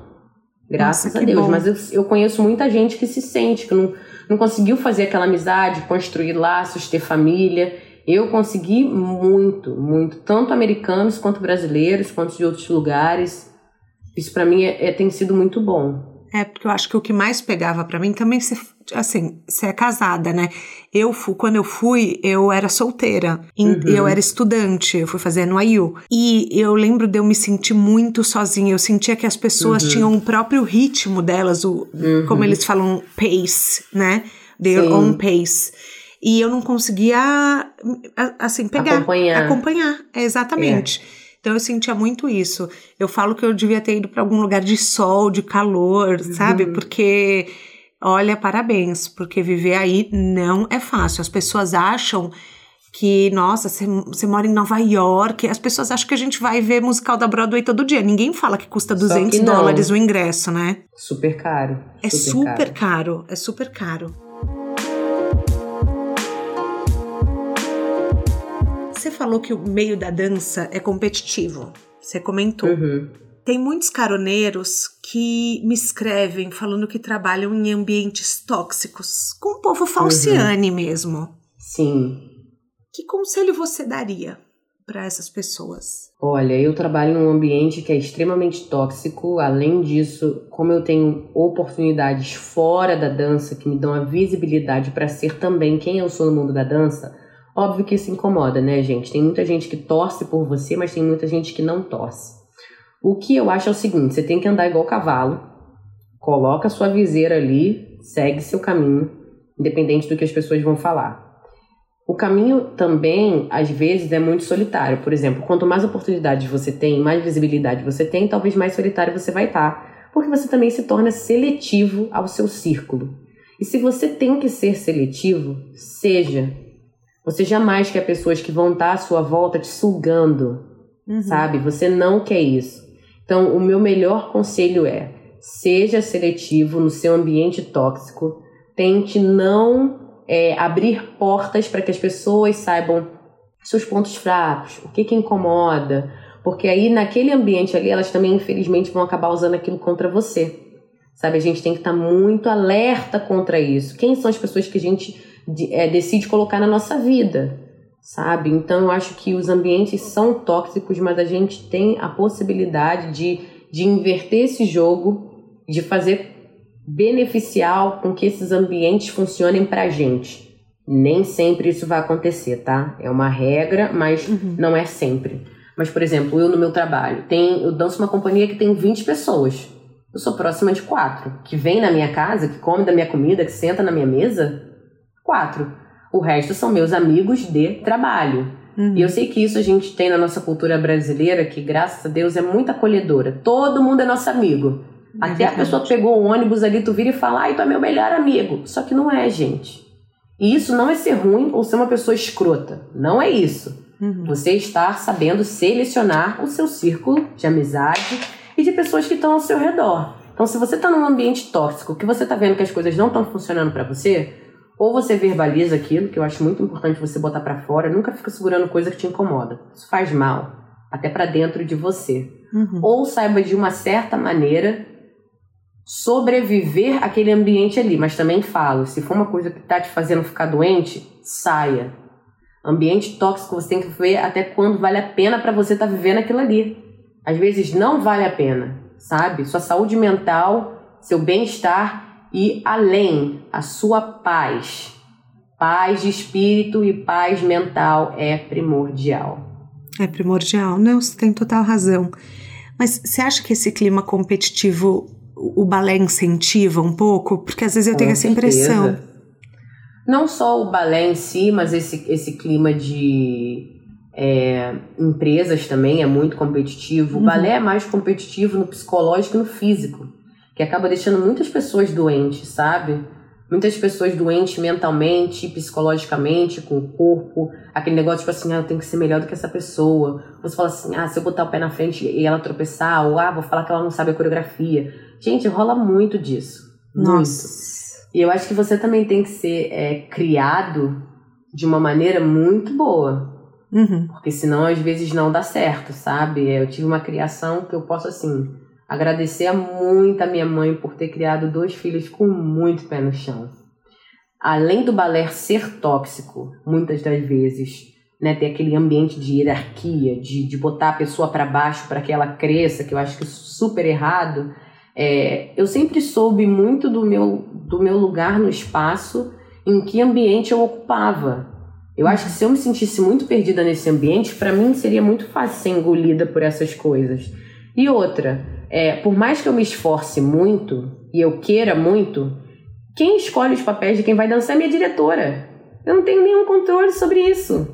B: Graças Nossa, a Deus. Bom. Mas eu, eu conheço muita gente que se sente, que não não conseguiu fazer aquela amizade, construir laços, ter família. Eu consegui muito, muito, tanto americanos quanto brasileiros, quanto de outros lugares. Isso para mim é, é, tem sido muito bom.
A: É, porque eu acho que o que mais pegava para mim também, se, assim, você é casada, né? Eu fui, quando eu fui, eu era solteira, uhum. eu era estudante, eu fui fazer no IU. E eu lembro de eu me sentir muito sozinha, eu sentia que as pessoas uhum. tinham o próprio ritmo delas, o, uhum. como eles falam, pace, né? Their Sim. own pace. E eu não conseguia, assim, pegar.
B: Acompanhar.
A: Acompanhar, exatamente. É. Então eu sentia muito isso. Eu falo que eu devia ter ido para algum lugar de sol, de calor, uhum. sabe? Porque olha, parabéns, porque viver aí não é fácil. As pessoas acham que, nossa, você mora em Nova York, as pessoas acham que a gente vai ver musical da Broadway todo dia. Ninguém fala que custa 200 que dólares o ingresso, né?
B: Super caro.
A: É super, caro. caro, é super caro. Falou que o meio da dança é competitivo. Você comentou.
B: Uhum.
A: Tem muitos caroneiros que me escrevem falando que trabalham em ambientes tóxicos, com o povo falciane uhum. mesmo.
B: Sim.
A: Que conselho você daria para essas pessoas?
B: Olha, eu trabalho em um ambiente que é extremamente tóxico. Além disso, como eu tenho oportunidades fora da dança que me dão a visibilidade para ser também quem eu sou no mundo da dança, Óbvio que isso incomoda, né, gente? Tem muita gente que torce por você, mas tem muita gente que não torce. O que eu acho é o seguinte: você tem que andar igual cavalo, coloca sua viseira ali, segue seu caminho, independente do que as pessoas vão falar. O caminho também, às vezes, é muito solitário. Por exemplo, quanto mais oportunidades você tem, mais visibilidade você tem, talvez mais solitário você vai estar. Porque você também se torna seletivo ao seu círculo. E se você tem que ser seletivo, seja. Você jamais quer pessoas que vão estar à sua volta te sugando, uhum. sabe? Você não quer isso. Então, o meu melhor conselho é: seja seletivo no seu ambiente tóxico, tente não é, abrir portas para que as pessoas saibam seus pontos fracos, o que, que incomoda, porque aí naquele ambiente ali elas também, infelizmente, vão acabar usando aquilo contra você. Sabe, a gente tem que estar muito alerta contra isso. Quem são as pessoas que a gente de, é, decide colocar na nossa vida, sabe? Então eu acho que os ambientes são tóxicos, mas a gente tem a possibilidade de, de inverter esse jogo, de fazer beneficial com que esses ambientes funcionem pra gente. Nem sempre isso vai acontecer, tá? É uma regra, mas uhum. não é sempre. Mas, por exemplo, eu no meu trabalho, tem, eu danço uma companhia que tem 20 pessoas. Eu sou próxima de quatro. Que vem na minha casa, que come da minha comida, que senta na minha mesa, quatro. O resto são meus amigos de trabalho. Uhum. E eu sei que isso a gente tem na nossa cultura brasileira, que graças a Deus é muito acolhedora. Todo mundo é nosso amigo. É Até verdade. a pessoa pegou o ônibus ali, tu vira e fala, ai, tu é meu melhor amigo. Só que não é, gente. E isso não é ser ruim ou ser uma pessoa escrota. Não é isso. Uhum. Você está sabendo selecionar o seu círculo de amizade e de pessoas que estão ao seu redor. Então, se você está num ambiente tóxico, que você está vendo que as coisas não estão funcionando para você, Ou você verbaliza aquilo, que eu acho muito importante você botar para fora, nunca fica segurando coisa que te incomoda. Isso faz mal, até para dentro de você. Uhum. Ou saiba de uma certa maneira sobreviver aquele ambiente ali, mas também falo, se for uma coisa que tá te fazendo ficar doente, saia. Ambiente tóxico você tem que ver até quando vale a pena para você estar tá vivendo aquilo ali. Às vezes não vale a pena, sabe? Sua saúde mental, seu bem-estar e além, a sua paz. Paz de espírito e paz mental é primordial.
A: É primordial, não, você tem total razão. Mas você acha que esse clima competitivo o balé incentiva um pouco? Porque às vezes eu Com tenho essa impressão.
B: Não só o balé em si, mas esse, esse clima de é, empresas também é muito competitivo. Uhum. O balé é mais competitivo no psicológico e no físico, que acaba deixando muitas pessoas doentes, sabe? Muitas pessoas doentes mentalmente, psicologicamente, com o corpo. Aquele negócio tipo assim, ah, eu tenho que ser melhor do que essa pessoa. Você fala assim, ah, se eu botar o pé na frente e ela tropeçar, ou ah, vou falar que ela não sabe a coreografia. Gente, rola muito disso. Nossa. Muito. E eu acho que você também tem que ser é, criado de uma maneira muito boa. Uhum. Porque senão às vezes não dá certo, sabe? Eu tive uma criação que eu posso, assim, agradecer muito a minha mãe por ter criado dois filhos com muito pé no chão. Além do balé ser tóxico, muitas das vezes, né, ter aquele ambiente de hierarquia, de, de botar a pessoa para baixo para que ela cresça, que eu acho que é super errado é, eu sempre soube muito do meu, do meu lugar no espaço, em que ambiente eu ocupava. Eu acho que se eu me sentisse muito perdida nesse ambiente, para mim seria muito fácil ser engolida por essas coisas. E outra, é, por mais que eu me esforce muito e eu queira muito, quem escolhe os papéis de quem vai dançar é minha diretora. Eu não tenho nenhum controle sobre isso.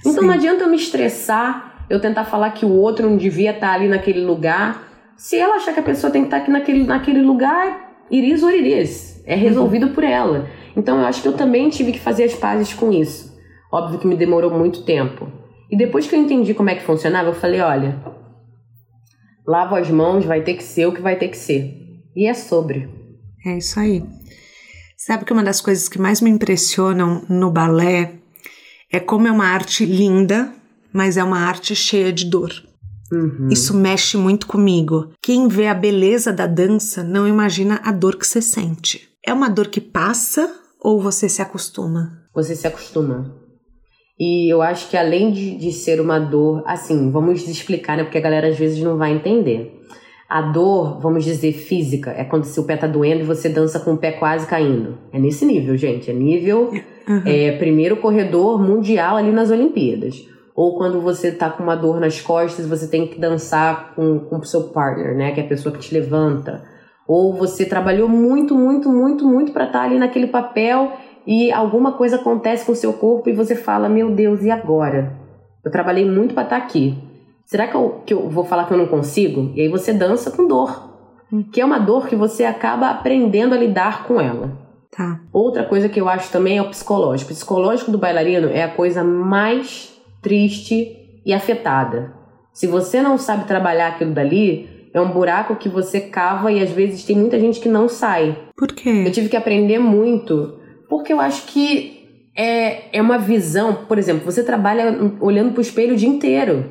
B: Então Sim. não adianta eu me estressar, eu tentar falar que o outro não devia estar ali naquele lugar se ela achar que a pessoa tem que estar aqui naquele, naquele lugar, iris or iris. É resolvido uhum. por ela. Então eu acho que eu também tive que fazer as pazes com isso. Óbvio que me demorou muito tempo. E depois que eu entendi como é que funcionava, eu falei: olha, lavo as mãos, vai ter que ser o que vai ter que ser. E é sobre.
A: É isso aí. Sabe que uma das coisas que mais me impressionam no balé é como é uma arte linda, mas é uma arte cheia de dor. Uhum. Isso mexe muito comigo. Quem vê a beleza da dança não imagina a dor que você sente. É uma dor que passa ou você se acostuma?
B: Você se acostuma. E eu acho que além de, de ser uma dor, assim, vamos explicar, né? Porque a galera às vezes não vai entender. A dor, vamos dizer, física, é quando seu pé tá doendo e você dança com o pé quase caindo. É nesse nível, gente. É nível uhum. é, primeiro corredor mundial ali nas Olimpíadas ou quando você tá com uma dor nas costas, você tem que dançar com, com o seu partner, né, que é a pessoa que te levanta, ou você trabalhou muito, muito, muito, muito para estar tá ali naquele papel e alguma coisa acontece com o seu corpo e você fala, meu Deus, e agora? Eu trabalhei muito para estar tá aqui. Será que eu, que eu vou falar que eu não consigo? E aí você dança com dor, que é uma dor que você acaba aprendendo a lidar com ela. Tá. Outra coisa que eu acho também é o psicológico. O psicológico do bailarino é a coisa mais triste e afetada. Se você não sabe trabalhar aquilo dali, é um buraco que você cava e às vezes tem muita gente que não sai.
A: Por quê?
B: Eu tive que aprender muito, porque eu acho que é, é uma visão. Por exemplo, você trabalha olhando pro espelho o dia inteiro.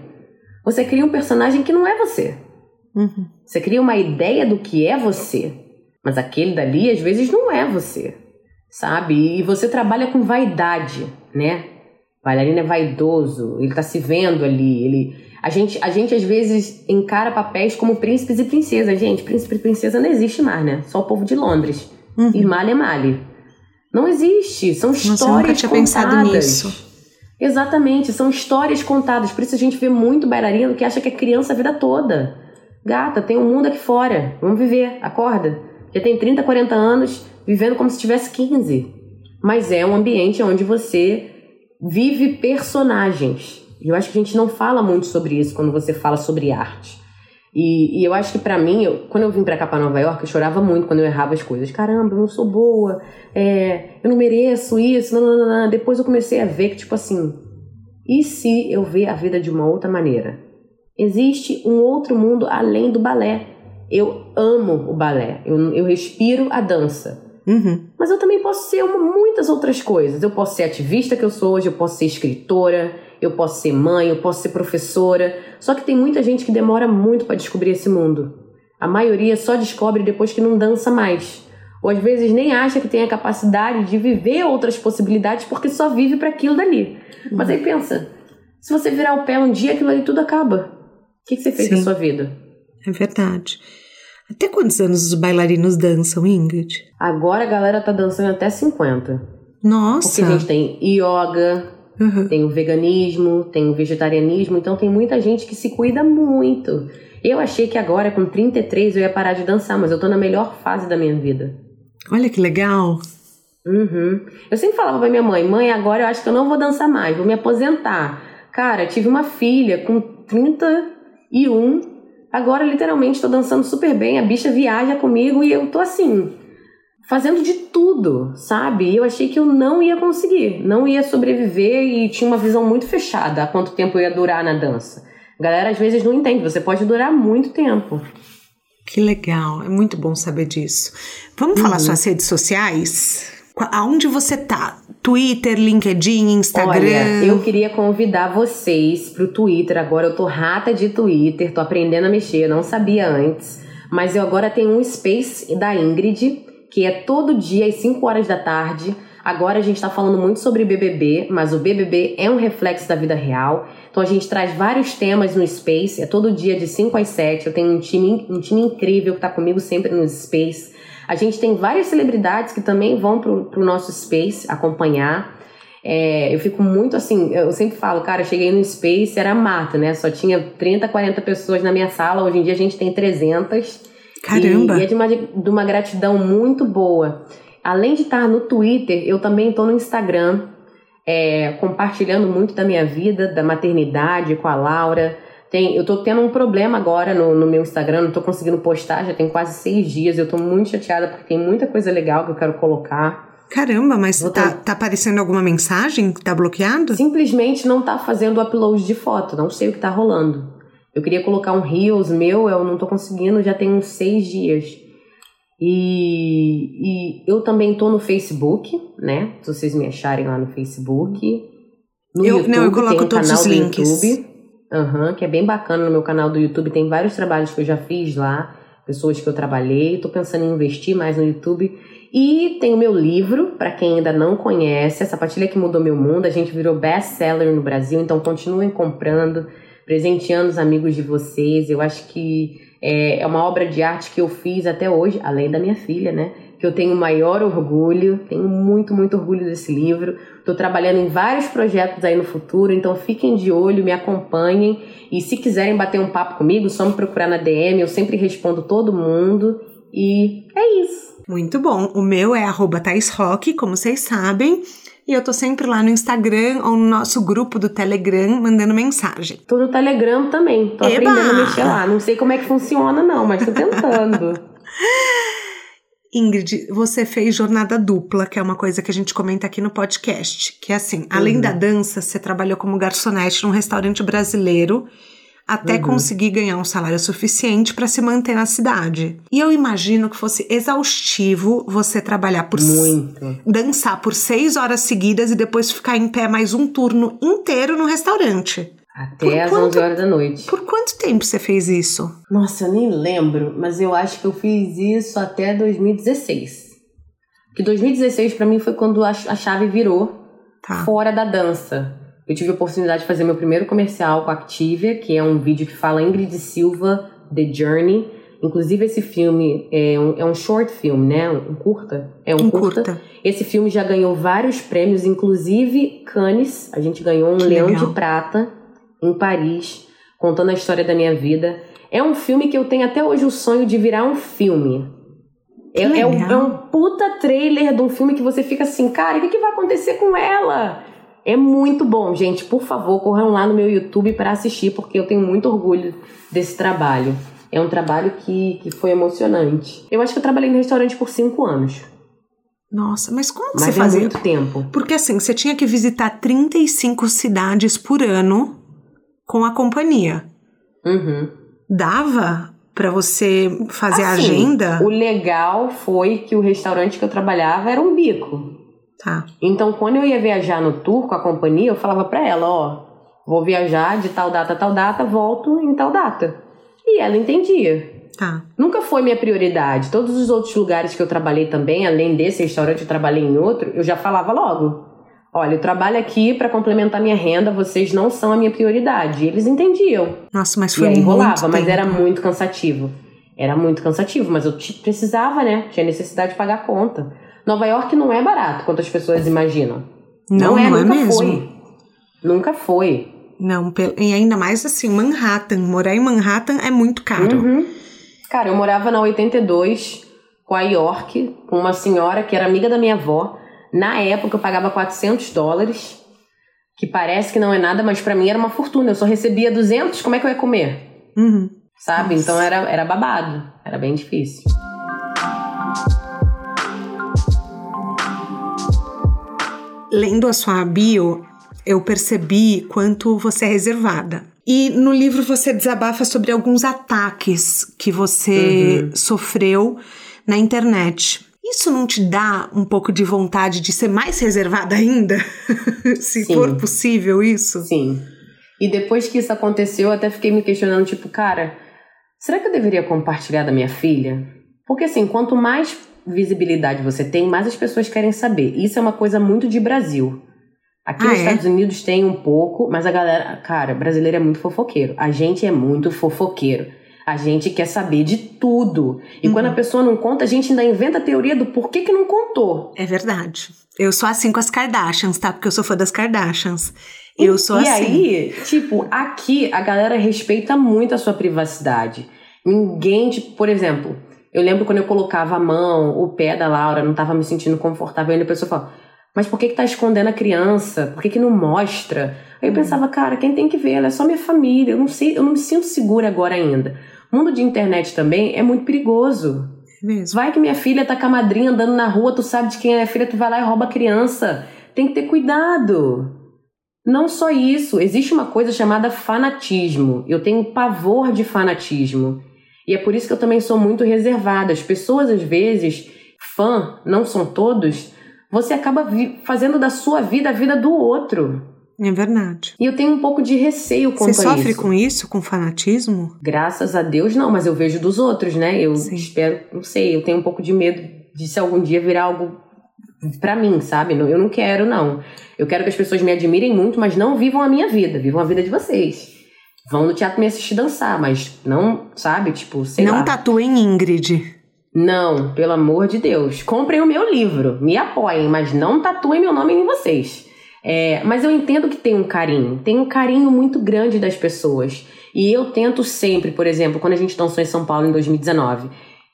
B: Você cria um personagem que não é você. Uhum. Você cria uma ideia do que é você. Mas aquele dali, às vezes, não é você. Sabe? E você trabalha com vaidade, né? bailarino é vaidoso, ele tá se vendo ali, ele a gente, a gente às vezes encara papéis como príncipes e princesas. Gente, príncipe e princesa não existe mais, né? Só o povo de Londres. Uhum. E male é male. Não existe. São histórias Nossa, eu nunca tinha contadas. pensado nisso. Exatamente, são histórias contadas. Por isso a gente vê muito bailarino que acha que é criança a vida toda. Gata, tem um mundo aqui fora. Vamos viver, acorda. Já tem 30, 40 anos vivendo como se tivesse 15. Mas é um ambiente onde você vive personagens. Eu acho que a gente não fala muito sobre isso quando você fala sobre arte. E, e eu acho que para mim, eu, quando eu vim para cá para Nova York, eu chorava muito quando eu errava as coisas. Caramba, eu não sou boa, é, eu não mereço isso. Não, não, não, Depois eu comecei a ver que, tipo assim, e se eu ver a vida de uma outra maneira? Existe um outro mundo além do balé. Eu amo o balé, eu, eu respiro a dança.
A: Uhum.
B: Mas eu também posso ser uma, muitas outras coisas. Eu posso ser ativista que eu sou hoje, eu posso ser escritora, eu posso ser mãe, eu posso ser professora. Só que tem muita gente que demora muito para descobrir esse mundo. A maioria só descobre depois que não dança mais. Ou às vezes nem acha que tem a capacidade de viver outras possibilidades porque só vive para aquilo dali. Uhum. Mas aí pensa, se você virar o pé um dia, aquilo ali tudo acaba. O que, que você fez Sim. na sua vida?
A: É verdade. Até quantos anos os bailarinos dançam, Ingrid?
B: Agora a galera tá dançando até 50.
A: Nossa!
B: Porque a gente tem yoga, uhum. tem o veganismo, tem o vegetarianismo, então tem muita gente que se cuida muito. Eu achei que agora, com 33, eu ia parar de dançar, mas eu tô na melhor fase da minha vida.
A: Olha que legal!
B: Uhum. Eu sempre falava pra minha mãe, mãe, agora eu acho que eu não vou dançar mais, vou me aposentar. Cara, tive uma filha com 31, agora literalmente tô dançando super bem, a bicha viaja comigo e eu tô assim, fazendo de tudo, sabe? E eu achei que eu não ia conseguir, não ia sobreviver e tinha uma visão muito fechada a quanto tempo eu ia durar na dança. A galera às vezes não entende, você pode durar muito tempo.
A: Que legal, é muito bom saber disso. Vamos uhum. falar suas redes sociais? Aonde você tá? Twitter, LinkedIn, Instagram?
B: Olha, eu queria convidar vocês pro Twitter. Agora eu tô rata de Twitter, tô aprendendo a mexer, eu não sabia antes. Mas eu agora tenho um Space da Ingrid, que é todo dia às 5 horas da tarde. Agora a gente está falando muito sobre BBB, mas o BBB é um reflexo da vida real. Então a gente traz vários temas no Space, é todo dia de 5 às 7. Eu tenho um time, um time incrível que está comigo sempre no Space. A gente tem várias celebridades que também vão pro, pro nosso Space acompanhar. É, eu fico muito assim, eu sempre falo, cara, eu cheguei no Space, era mato, né? Só tinha 30, 40 pessoas na minha sala, hoje em dia a gente tem 300.
A: Caramba!
B: E, e é de uma, de uma gratidão muito boa. Além de estar no Twitter, eu também estou no Instagram, é, compartilhando muito da minha vida, da maternidade com a Laura. Tem, eu tô tendo um problema agora no, no meu Instagram, não tô conseguindo postar, já tem quase seis dias. Eu tô muito chateada porque tem muita coisa legal que eu quero colocar.
A: Caramba, mas tá, tá aparecendo alguma mensagem que tá bloqueado?
B: Simplesmente não tá fazendo upload de foto, não sei o que tá rolando. Eu queria colocar um Reels meu, eu não tô conseguindo, já tem uns seis dias. E, e eu também tô no Facebook, né? Se vocês me acharem lá no Facebook. No
A: eu,
B: YouTube,
A: não, eu coloco um todos os links.
B: YouTube. Uhum, que é bem bacana no meu canal do YouTube. Tem vários trabalhos que eu já fiz lá, pessoas que eu trabalhei. Estou pensando em investir mais no YouTube. E tem o meu livro, para quem ainda não conhece, A Sapatilha que Mudou Meu Mundo. A gente virou best-seller no Brasil, então continuem comprando, presenteando os amigos de vocês. Eu acho que é, é uma obra de arte que eu fiz até hoje, além da minha filha, né? que eu tenho maior orgulho, tenho muito, muito orgulho desse livro. Estou trabalhando em vários projetos aí no futuro, então fiquem de olho, me acompanhem. E se quiserem bater um papo comigo, só me procurar na DM, eu sempre respondo todo mundo. E é isso.
A: Muito bom. O meu é arroba Rock, como vocês sabem. E eu tô sempre lá no Instagram ou no nosso grupo do Telegram mandando mensagem.
B: Tô no Telegram também. Tô Eba! aprendendo a mexer lá. Não sei como é que funciona, não, mas tô tentando.
A: Ingrid, você fez jornada dupla, que é uma coisa que a gente comenta aqui no podcast. Que é assim, além uhum. da dança, você trabalhou como garçonete num restaurante brasileiro até uhum. conseguir ganhar um salário suficiente para se manter na cidade. E eu imagino que fosse exaustivo você trabalhar por
B: muito
A: dançar por seis horas seguidas e depois ficar em pé mais um turno inteiro no restaurante.
B: Até às 11 horas da noite.
A: Por quanto tempo você fez isso?
B: Nossa, eu nem lembro, mas eu acho que eu fiz isso até 2016. Que 2016 para mim foi quando a, chave virou tá. fora da dança. Eu tive a oportunidade de fazer meu primeiro comercial com a Activia, que é um vídeo que fala Ingrid Silva, The Journey. Inclusive, esse filme é um, é um short film, né? Um curta. É um, um curta. curta. Esse filme já ganhou vários prêmios, inclusive Cannes. A gente ganhou um que Leão legal. de Prata em Paris, contando a história da minha vida. É um filme que eu tenho até hoje o sonho de virar um filme. É, é, um, é, um, puta trailer de um filme que você fica assim, cara, o que, que vai acontecer com ela? É muito bom, gente. Por favor, corram lá no meu YouTube para assistir, porque eu tenho muito orgulho desse trabalho. É um trabalho que, que foi emocionante. Eu acho que eu trabalhei no restaurante por cinco anos.
A: Nossa, mas como que
B: mas
A: você fazia?
B: muito tempo.
A: Porque assim, você tinha que visitar 35 cidades por ano com a companhia.
B: Uhum.
A: Dava para você fazer
B: assim,
A: a agenda?
B: O legal foi que o restaurante que eu trabalhava era um bico.
A: Tá.
B: Então, quando eu ia viajar no tour com a companhia, eu falava para ela, ó, vou viajar de tal data a tal data, volto em tal data. E ela entendia.
A: Tá.
B: Nunca foi minha prioridade. Todos os outros lugares que eu trabalhei também, além desse restaurante, eu trabalhei em outro, eu já falava logo. Olha, eu trabalho aqui para complementar minha renda, vocês não são a minha prioridade. E eles entendiam.
A: Nossa, mas foi
B: e aí
A: muito
B: rolava, mas
A: tempo.
B: era muito cansativo. Era muito cansativo, mas eu precisava, né? Tinha necessidade de pagar a conta. Nova York não é barato quanto as pessoas imaginam.
A: Não, não é,
B: nunca
A: mesmo.
B: foi. Nunca foi.
A: Não, e ainda mais assim, Manhattan. Morar em Manhattan é muito caro.
B: Uhum. Cara, eu morava na 82 com a York, com uma senhora que era amiga da minha avó. Na época eu pagava 400 dólares, que parece que não é nada, mas pra mim era uma fortuna. Eu só recebia 200, como é que eu ia comer?
A: Uhum.
B: Sabe?
A: Nossa.
B: Então era, era babado, era bem difícil.
A: Lendo a sua bio, eu percebi quanto você é reservada. E no livro você desabafa sobre alguns ataques que você
B: Uhum.
A: sofreu na internet. Isso não te dá um pouco de vontade de ser mais reservada ainda? Se
B: Sim.
A: for possível isso?
B: Sim. E depois que isso aconteceu, eu até fiquei me questionando, tipo, cara, será que eu deveria compartilhar da minha filha? Porque assim, quanto mais visibilidade você tem, mais as pessoas querem saber. Isso é uma coisa muito de Brasil. Aqui
A: Ah,
B: nos
A: é?
B: Estados Unidos tem um pouco, mas a galera, cara, brasileiro é muito fofoqueiro. A gente é muito fofoqueiro. A gente quer saber de tudo. E
A: Uhum.
B: quando a pessoa não conta, a gente ainda inventa a teoria do porquê que não contou.
A: É verdade. Eu sou assim com as Kardashians, tá? Porque eu sou fã das Kardashians. Eu sou
B: e
A: assim.
B: aí, tipo, aqui a galera respeita muito a sua privacidade. Ninguém, tipo, por exemplo, eu lembro quando eu colocava a mão, o pé da Laura, não tava me sentindo confortável, ainda a pessoa fala, mas por que que tá escondendo a criança? Por que que não mostra? Aí eu pensava, cara, quem tem que ver? Ela é só minha família, eu não sei, eu não me sinto segura agora ainda. O mundo de internet também é muito perigoso.
A: É mesmo.
B: Vai que minha filha tá com a madrinha andando na rua, tu sabe de quem é a filha, tu vai lá e rouba a criança. Tem que ter cuidado. Não só isso, existe uma coisa chamada fanatismo. Eu tenho pavor de fanatismo. E é por isso que eu também sou muito reservada. As pessoas, às vezes, fã, não são todos, você acaba fazendo da sua vida a vida do outro.
A: É verdade.
B: E eu tenho um pouco de receio quanto
A: Você sofre
B: isso.
A: com isso, com fanatismo?
B: Graças a Deus, não, mas eu vejo dos outros, né? Eu
A: Sim.
B: espero, não sei, eu tenho um pouco de medo de se algum dia virar algo pra mim, sabe? Eu não quero, não. Eu quero que as pessoas me admirem muito, mas não vivam a minha vida, vivam a vida de vocês. Vão no teatro me assistir dançar, mas não, sabe? Tipo, sei
A: não
B: lá.
A: tatuem Ingrid.
B: Não, pelo amor de Deus. Comprem o meu livro, me apoiem, mas não tatuem meu nome em vocês. É, mas eu entendo que tem um carinho, tem um carinho muito grande das pessoas. E eu tento sempre, por exemplo, quando a gente dançou em São Paulo em 2019,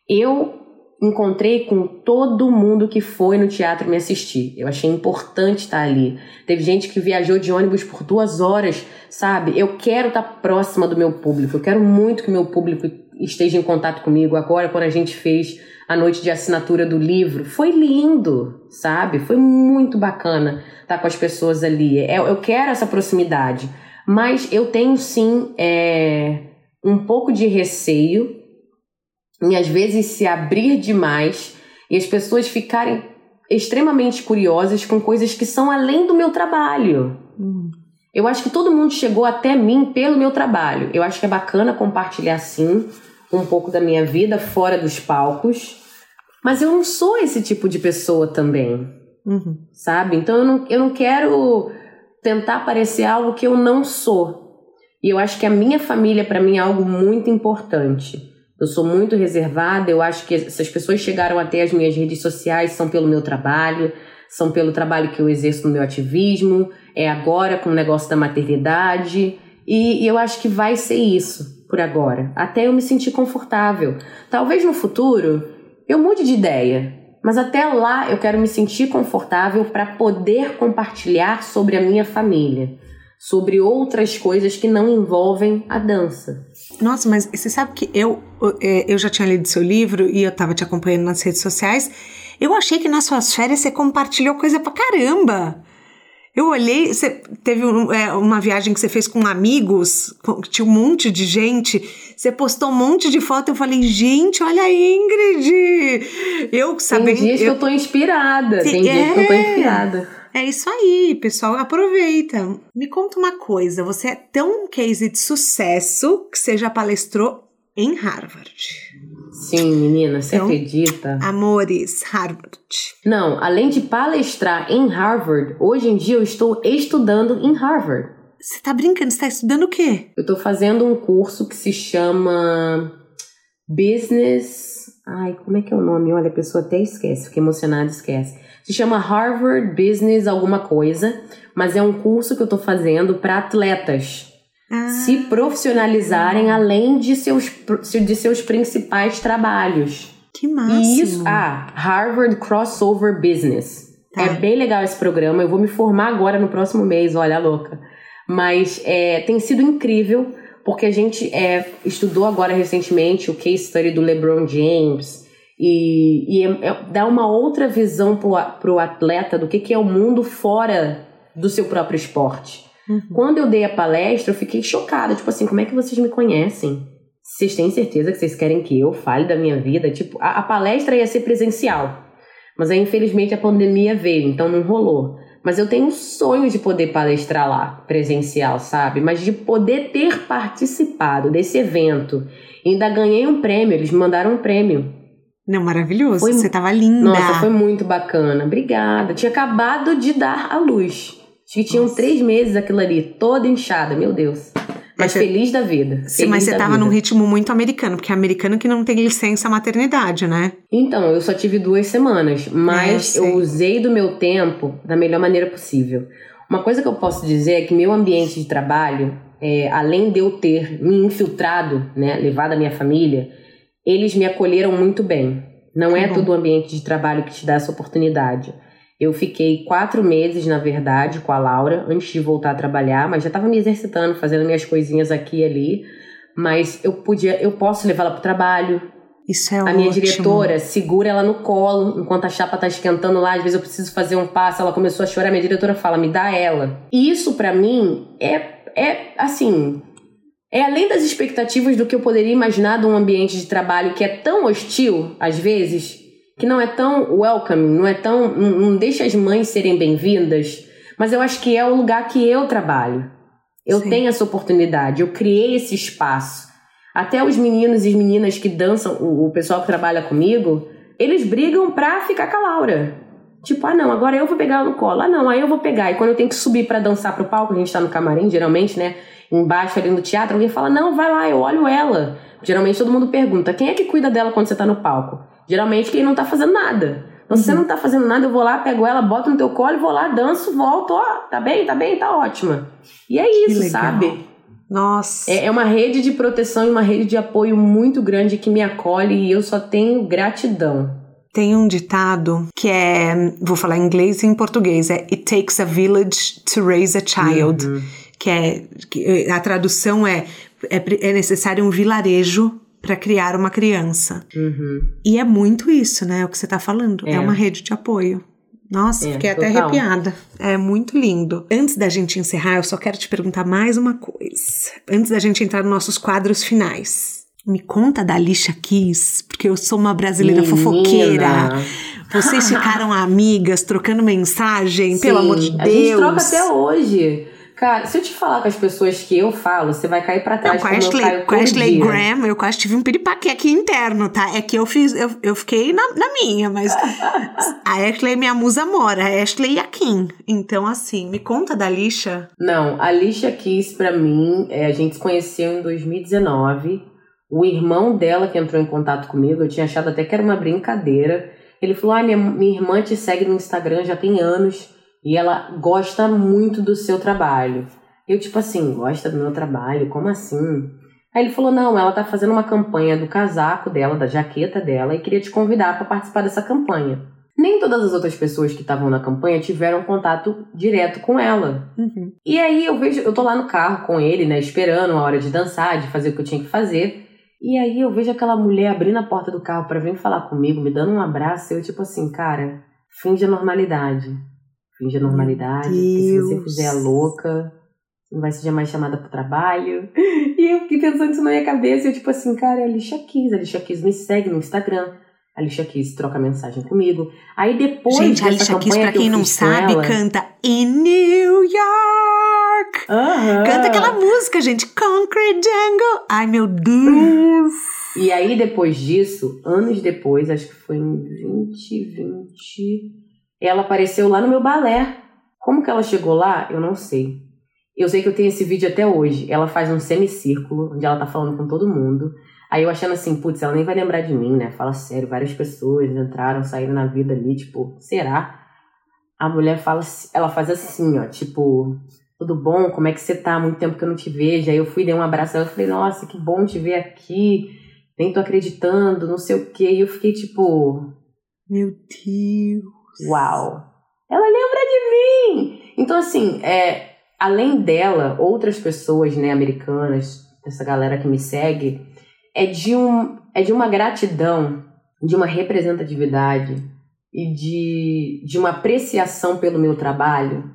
B: eu encontrei com todo mundo que foi no teatro me assistir. Eu achei importante estar ali. Teve gente que viajou de ônibus por duas horas, sabe? Eu quero estar próxima do meu público. Eu quero muito que meu público esteja em contato comigo. Agora, quando a gente fez a noite de assinatura do livro, foi lindo, sabe? Foi muito bacana estar com as pessoas ali. É, Eu quero essa proximidade. Mas eu tenho sim é, um pouco de receio em às vezes se abrir demais e as pessoas ficarem extremamente curiosas com coisas que são além do meu trabalho.
A: Hum.
B: Eu acho que todo mundo chegou até mim pelo meu trabalho. Eu acho que é bacana compartilhar sim um pouco da minha vida fora dos palcos, mas eu não sou esse tipo de pessoa também,
A: Uhum.
B: sabe? Então eu não, eu não quero tentar parecer algo que eu não sou. E eu acho que a minha família para mim é algo muito importante. Eu sou muito reservada, eu acho que essas pessoas chegaram até as minhas redes sociais são pelo meu trabalho, são pelo trabalho que eu exerço no meu ativismo, é agora com o negócio da maternidade, e, e eu acho que vai ser isso por agora, até eu me sentir confortável. Talvez no futuro eu mude de ideia, mas até lá eu quero me sentir confortável para poder compartilhar sobre a minha família, sobre outras coisas que não envolvem a dança.
A: Nossa, mas você sabe que eu, é, eu já tinha lido seu livro e eu tava te acompanhando nas redes sociais. Eu achei que nas suas férias você compartilhou coisa pra caramba. Eu olhei, você teve um, é, uma viagem que você fez com amigos, com, tinha um monte de gente, você postou um monte de foto, eu falei, gente, olha a Ingrid! Eu sabendo...
B: Tem dias eu, que eu tô inspirada, tem, tem dias é, que eu tô inspirada.
A: É isso aí, pessoal, aproveita. Me conta uma coisa, você é tão um case de sucesso que você já palestrou em Harvard.
B: Sim, menina, você então, acredita?
A: Amores, Harvard.
B: Não, além de palestrar em Harvard, hoje em dia eu estou estudando em Harvard.
A: Você tá brincando? Você tá estudando o quê?
B: Eu tô fazendo um curso que se chama Business. Ai, como é que é o nome? Olha, a pessoa até esquece, fica emocionada, esquece. Se chama Harvard Business alguma coisa, mas é um curso que eu tô fazendo para atletas ah. se profissionalizarem além de seus, de seus principais trabalhos.
A: Que massa! Isso,
B: ah, Harvard Crossover Business. Tá. É bem legal esse programa. Eu vou me formar agora no próximo mês, olha louca. Mas é, tem sido incrível, porque a gente é, estudou agora recentemente o case study do LeBron James. E, e é, é, dá uma outra visão para o atleta do que, que é o mundo fora do seu próprio esporte. Uhum. Quando eu dei a palestra, eu fiquei chocada. Tipo assim, como é que vocês me conhecem? Vocês têm certeza que vocês querem que eu fale da minha vida? Tipo, a, a palestra ia ser presencial. Mas aí, infelizmente, a pandemia veio, então não rolou. Mas eu tenho um sonho de poder palestrar lá, presencial, sabe? Mas de poder ter participado desse evento. Ainda ganhei um prêmio, eles me mandaram um prêmio.
A: Não, maravilhoso. Foi, Você tava linda.
B: Nossa, foi muito bacana. Obrigada. Tinha acabado de dar a luz. Acho que tinham Nossa. três meses aquilo ali, toda inchada, meu Deus. Mas você, feliz da vida.
A: Sim, mas você tava vida. num ritmo muito americano, porque é americano que não tem licença maternidade, né?
B: Então, eu só tive duas semanas, mas é, eu, eu usei do meu tempo da melhor maneira possível. Uma coisa que eu posso dizer é que meu ambiente de trabalho, é, além de eu ter me infiltrado, né, levado a minha família, eles me acolheram muito bem. Não é todo o ambiente de trabalho que te dá essa oportunidade. Eu fiquei quatro meses, na verdade, com a Laura, antes de voltar a trabalhar, mas já estava me exercitando, fazendo minhas coisinhas aqui e ali. Mas eu podia, eu posso levá-la para o trabalho.
A: Isso é
B: A
A: ótimo.
B: minha diretora segura ela no colo enquanto a chapa tá esquentando lá. Às vezes eu preciso fazer um passo, ela começou a chorar. Minha diretora fala: me dá ela. E isso para mim é, é assim. É além das expectativas do que eu poderia imaginar de um ambiente de trabalho que é tão hostil, às vezes, que não é tão welcoming, não é tão. não, não deixa as mães serem bem-vindas, mas eu acho que é o lugar que eu trabalho. Eu Sim. tenho essa oportunidade, eu criei esse espaço. Até os meninos e meninas que dançam, o, o pessoal que trabalha comigo, eles brigam pra ficar com a Laura. Tipo, ah não, agora eu vou pegar ela no colo. Ah não, aí eu vou pegar. E quando eu tenho que subir para dançar pro palco, a gente tá no camarim, geralmente, né? Embaixo ali no teatro, alguém fala, não, vai lá, eu olho ela. Geralmente todo mundo pergunta, quem é que cuida dela quando você tá no palco? Geralmente quem não tá fazendo nada. Então, uhum. se você uhum. não tá fazendo nada, eu vou lá, pego ela, boto no teu colo, vou lá, danço, volto, ó, tá bem, tá bem, tá ótima. E é isso, sabe?
A: Nossa.
B: É, é uma rede de proteção e uma rede de apoio muito grande que me acolhe e eu só tenho gratidão.
A: Tem um ditado que é, vou falar em inglês e em português, é It takes a village to raise a child. Uhum. Que é, que a tradução é, é, é necessário um vilarejo para criar uma criança.
B: Uhum.
A: E é muito isso, né? O que você está falando. É. é. uma rede de apoio. Nossa, é, fiquei total. até arrepiada. É muito lindo. Antes da gente encerrar, eu só quero te perguntar mais uma coisa. Antes da gente entrar nos nossos quadros finais. Me conta da Alicia Keys, porque eu sou uma brasileira Menina. fofoqueira. Vocês ficaram amigas, trocando mensagem, Sim, pelo amor de Deus. A
B: gente troca até hoje. Cara, se eu te falar com as pessoas que eu falo, você vai cair pra trás.
A: Não, com a Ashley, com Ashley Graham, eu quase tive um piripaque aqui interno, tá? É que eu fiz, eu, eu fiquei na, na minha, mas a Ashley é minha musa mora, a Ashley e a Kim. Então, assim, me conta da Lixa.
B: Não, a Lixa quis pra mim, é, a gente se conheceu em 2019. O irmão dela que entrou em contato comigo, eu tinha achado até que era uma brincadeira. Ele falou: Ah, minha, minha irmã te segue no Instagram já tem anos. E ela gosta muito do seu trabalho. Eu, tipo assim, gosta do meu trabalho? Como assim? Aí ele falou: não, ela tá fazendo uma campanha do casaco dela, da jaqueta dela, e queria te convidar para participar dessa campanha. Nem todas as outras pessoas que estavam na campanha tiveram contato direto com ela.
A: Uhum.
B: E aí eu vejo, eu tô lá no carro com ele, né, esperando a hora de dançar, de fazer o que eu tinha que fazer. E aí eu vejo aquela mulher abrindo a porta do carro para vir falar comigo, me dando um abraço, e eu tipo assim, cara, fim de normalidade finge a normalidade. Porque se você fizer a louca, não vai ser mais chamada pro trabalho. E eu fiquei pensando isso na minha cabeça. Eu, tipo assim, cara, é a Alicia Keys. A Alicia Keys me segue no Instagram. A Alicia Keys troca mensagem comigo. Aí depois
A: Gente, a Alicia Keys, pra que quem não sabe, ela... canta In New York.
B: Uhum.
A: Canta aquela música, gente. Concrete Jungle. Ai, meu Deus.
B: E aí, depois disso, anos depois, acho que foi em 2020, ela apareceu lá no meu balé. Como que ela chegou lá? Eu não sei. Eu sei que eu tenho esse vídeo até hoje. Ela faz um semicírculo, onde ela tá falando com todo mundo. Aí eu achando assim, putz, ela nem vai lembrar de mim, né? Fala sério, várias pessoas entraram, saíram na vida ali, tipo, será? A mulher fala, ela faz assim, ó, tipo, tudo bom? Como é que você tá? Muito tempo que eu não te vejo. Aí eu fui, dei um abraço, eu falei, nossa, que bom te ver aqui. Nem tô acreditando, não sei o quê. E eu fiquei tipo,
A: meu Deus.
B: Uau. Ela lembra de mim. Então assim, é, além dela, outras pessoas, né, americanas, essa galera que me segue, é de, um, é de uma gratidão, de uma representatividade e de, de uma apreciação pelo meu trabalho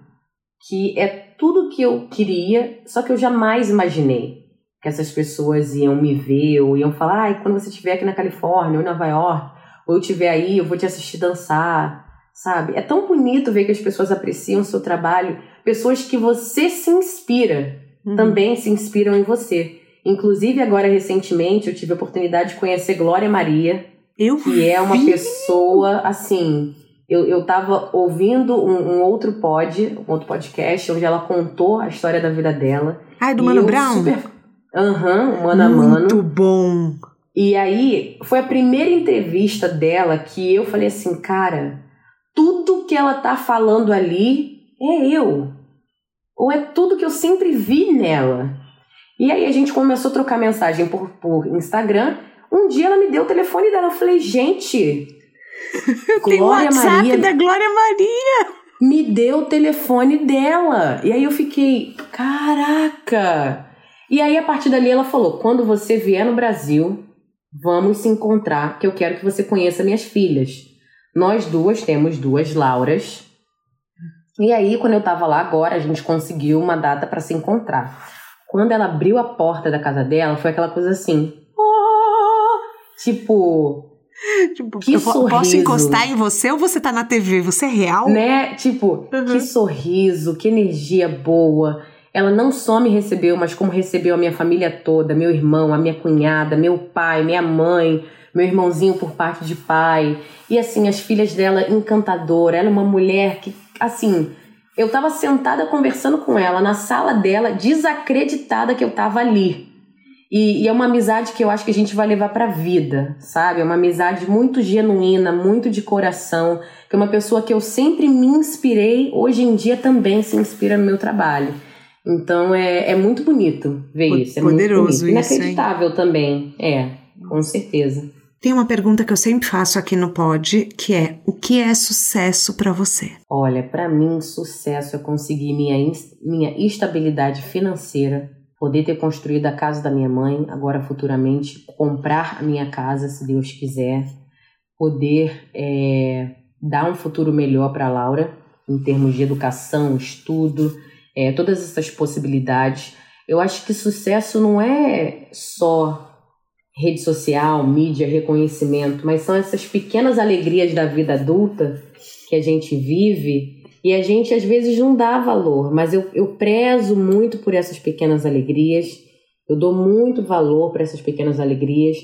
B: que é tudo que eu queria, só que eu jamais imaginei que essas pessoas iam me ver ou iam falar, ai, quando você estiver aqui na Califórnia ou em Nova York, ou eu estiver aí, eu vou te assistir dançar, sabe? É tão bonito ver que as pessoas apreciam o seu trabalho, pessoas que você se inspira, uhum. também se inspiram em você. Inclusive, agora recentemente, eu tive a oportunidade de conhecer Glória Maria,
A: eu
B: que
A: vi.
B: é uma pessoa assim. Eu, eu tava ouvindo um, um, outro pod, um outro podcast, onde ela contou a história da vida dela.
A: Ai, do Mano Brown?
B: Super... Aham, uhum, mano a mano.
A: Muito bom.
B: E aí, foi a primeira entrevista dela que eu falei assim, cara, tudo que ela tá falando ali é eu. Ou é tudo que eu sempre vi nela. E aí a gente começou a trocar mensagem por, por Instagram. Um dia ela me deu o telefone dela. Eu falei, gente.
A: Tem Glória WhatsApp Maria da Glória Maria.
B: Me deu o telefone dela. E aí eu fiquei, caraca. E aí a partir dali ela falou: quando você vier no Brasil, vamos se encontrar, que eu quero que você conheça minhas filhas. Nós duas temos duas Lauras. E aí, quando eu tava lá agora, a gente conseguiu uma data para se encontrar. Quando ela abriu a porta da casa dela, foi aquela coisa assim. Oh! Tipo.
A: Tipo, que eu sorriso. Posso encostar em você ou você tá na TV? Você é real?
B: Né? Tipo, uhum. que sorriso, que energia boa. Ela não só me recebeu, mas como recebeu a minha família toda, meu irmão, a minha cunhada, meu pai, minha mãe, meu irmãozinho por parte de pai. E assim, as filhas dela encantadora. Ela é uma mulher que, assim, eu estava sentada conversando com ela na sala dela, desacreditada que eu estava ali. E, e, é uma amizade que eu acho que a gente vai levar para a vida, sabe? É uma amizade muito genuína, muito de coração, que é uma pessoa que eu sempre me inspirei, hoje em dia também se inspira no meu trabalho. Então é, é muito bonito ver isso. É
A: Poderoso
B: muito bonito. Inacreditável isso, também, é, com certeza.
A: Tem uma pergunta que eu sempre faço aqui no Pod, que é: o que é sucesso para você?
B: Olha, para mim, sucesso é conseguir minha, minha estabilidade financeira, poder ter construído a casa da minha mãe, agora futuramente comprar a minha casa, se Deus quiser, poder é, dar um futuro melhor para Laura, em termos de educação, estudo, é, todas essas possibilidades. Eu acho que sucesso não é só rede social, mídia, reconhecimento, mas são essas pequenas alegrias da vida adulta que a gente vive e a gente às vezes não dá valor, mas eu, eu prezo muito por essas pequenas alegrias, eu dou muito valor para essas pequenas alegrias.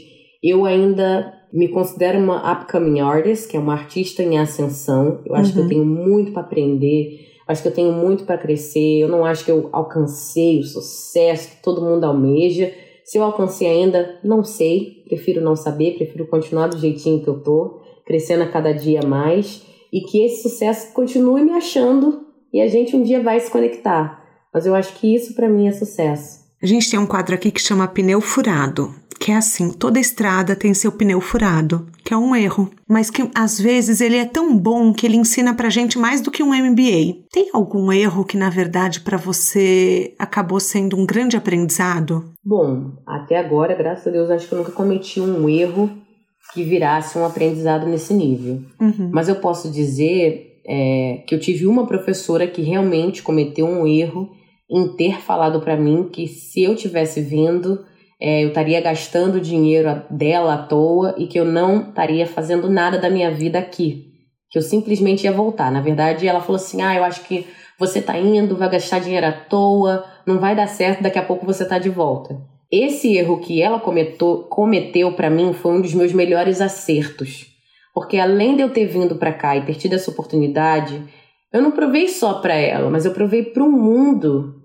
B: Eu ainda me considero uma upcoming artist, que é uma artista em ascensão. Eu acho uhum. que eu uhum. tenho muito para aprender, acho que eu tenho muito para crescer. Eu não acho que eu alcancei o sucesso que todo mundo almeja se eu alcancei ainda, não sei, prefiro não saber, prefiro continuar do jeitinho que eu tô, crescendo a cada dia mais e que esse sucesso continue me achando e a gente um dia vai se conectar. Mas eu acho que isso para mim é sucesso.
A: A gente tem um quadro aqui que chama Pneu Furado que é assim, toda estrada tem seu pneu furado, que é um erro, mas que às vezes ele é tão bom que ele ensina pra gente mais do que um MBA. Tem algum erro que na verdade para você acabou sendo um grande aprendizado?
B: Bom, até agora, graças a Deus, acho que eu nunca cometi um erro que virasse um aprendizado nesse nível.
A: Uhum.
B: Mas eu posso dizer é, que eu tive uma professora que realmente cometeu um erro em ter falado para mim que se eu tivesse vindo, é, eu estaria gastando dinheiro dela à toa e que eu não estaria fazendo nada da minha vida aqui. Que eu simplesmente ia voltar. Na verdade, ela falou assim: ah, eu acho que você tá indo, vai gastar dinheiro à toa, não vai dar certo, daqui a pouco você tá de volta. Esse erro que ela cometeu, cometeu para mim foi um dos meus melhores acertos. Porque além de eu ter vindo para cá e ter tido essa oportunidade, eu não provei só para ela, mas eu provei para o mundo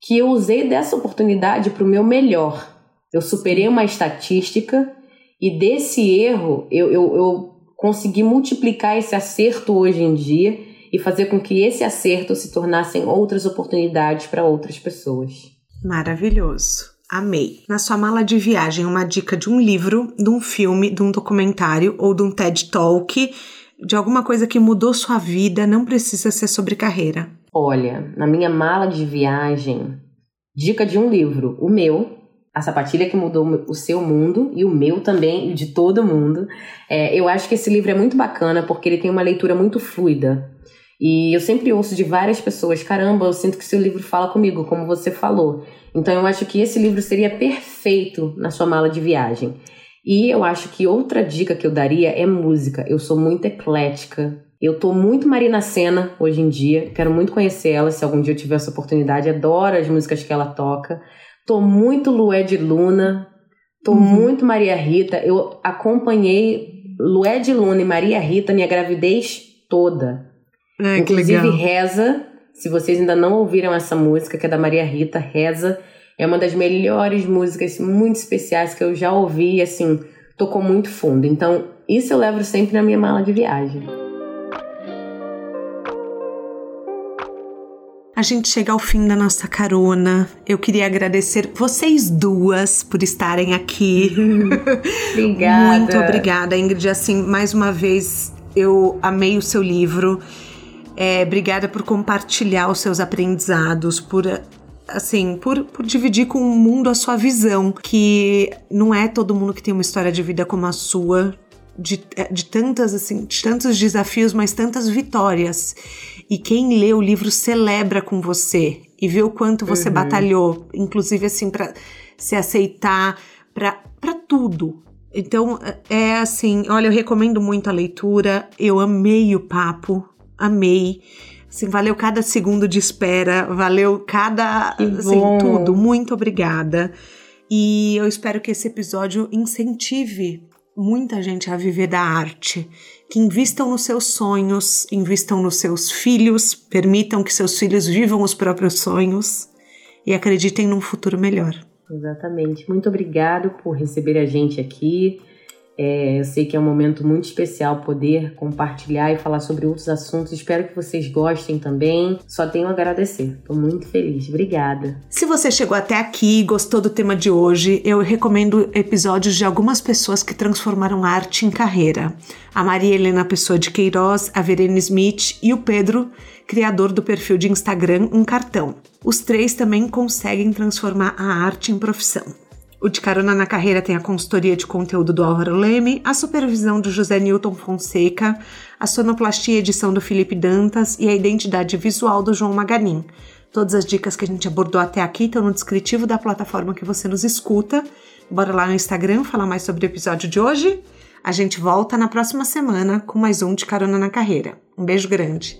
B: que eu usei dessa oportunidade para o meu melhor. Eu superei uma estatística e desse erro eu, eu, eu consegui multiplicar esse acerto hoje em dia e fazer com que esse acerto se tornassem outras oportunidades para outras pessoas.
A: Maravilhoso. Amei. Na sua mala de viagem, uma dica de um livro, de um filme, de um documentário ou de um TED Talk, de alguma coisa que mudou sua vida, não precisa ser sobre carreira.
B: Olha, na minha mala de viagem, dica de um livro, o meu, a sapatilha que mudou o seu mundo e o meu também, e de todo mundo. É, eu acho que esse livro é muito bacana porque ele tem uma leitura muito fluida. E eu sempre ouço de várias pessoas: caramba, eu sinto que seu livro fala comigo, como você falou. Então eu acho que esse livro seria perfeito na sua mala de viagem. E eu acho que outra dica que eu daria é música. Eu sou muito eclética. Eu tô muito Marina Senna hoje em dia. Quero muito conhecer ela se algum dia eu tiver essa oportunidade. Adoro as músicas que ela toca. Tô muito Lué de Luna, tô uhum. muito Maria Rita. Eu acompanhei Lué de Luna e Maria Rita minha gravidez toda.
A: É,
B: Inclusive Reza, se vocês ainda não ouviram essa música, que é da Maria Rita, Reza, é uma das melhores músicas muito especiais que eu já ouvi, assim, tocou muito fundo. Então, isso eu levo sempre na minha mala de viagem.
A: A gente chega ao fim da nossa carona. Eu queria agradecer vocês duas por estarem aqui.
B: obrigada.
A: Muito obrigada, Ingrid. Assim, mais uma vez, eu amei o seu livro. É, obrigada por compartilhar os seus aprendizados, por assim, por, por dividir com o mundo a sua visão, que não é todo mundo que tem uma história de vida como a sua, de, de tantas assim, de tantos desafios, mas tantas vitórias. E quem lê o livro celebra com você e vê o quanto você uhum. batalhou, inclusive assim para se aceitar para tudo. Então é assim, olha, eu recomendo muito a leitura. Eu amei o papo, amei. Assim, valeu cada segundo de espera, valeu cada assim, tudo. Muito obrigada. E eu espero que esse episódio incentive muita gente a viver da arte, que invistam nos seus sonhos, invistam nos seus filhos, permitam que seus filhos vivam os próprios sonhos e acreditem num futuro melhor.
B: Exatamente. Muito obrigado por receber a gente aqui. É, eu sei que é um momento muito especial poder compartilhar e falar sobre outros assuntos. Espero que vocês gostem também. Só tenho a agradecer. Estou muito feliz. Obrigada.
A: Se você chegou até aqui e gostou do tema de hoje, eu recomendo episódios de algumas pessoas que transformaram arte em carreira. A Maria Helena Pessoa de Queiroz, a Verena Smith e o Pedro, criador do perfil de Instagram Um Cartão. Os três também conseguem transformar a arte em profissão. O De Carona na Carreira tem a consultoria de conteúdo do Álvaro Leme, a supervisão do José Newton Fonseca, a sonoplastia e edição do Felipe Dantas e a identidade visual do João Maganin. Todas as dicas que a gente abordou até aqui estão no descritivo da plataforma que você nos escuta. Bora lá no Instagram falar mais sobre o episódio de hoje. A gente volta na próxima semana com mais um De Carona na Carreira. Um beijo grande.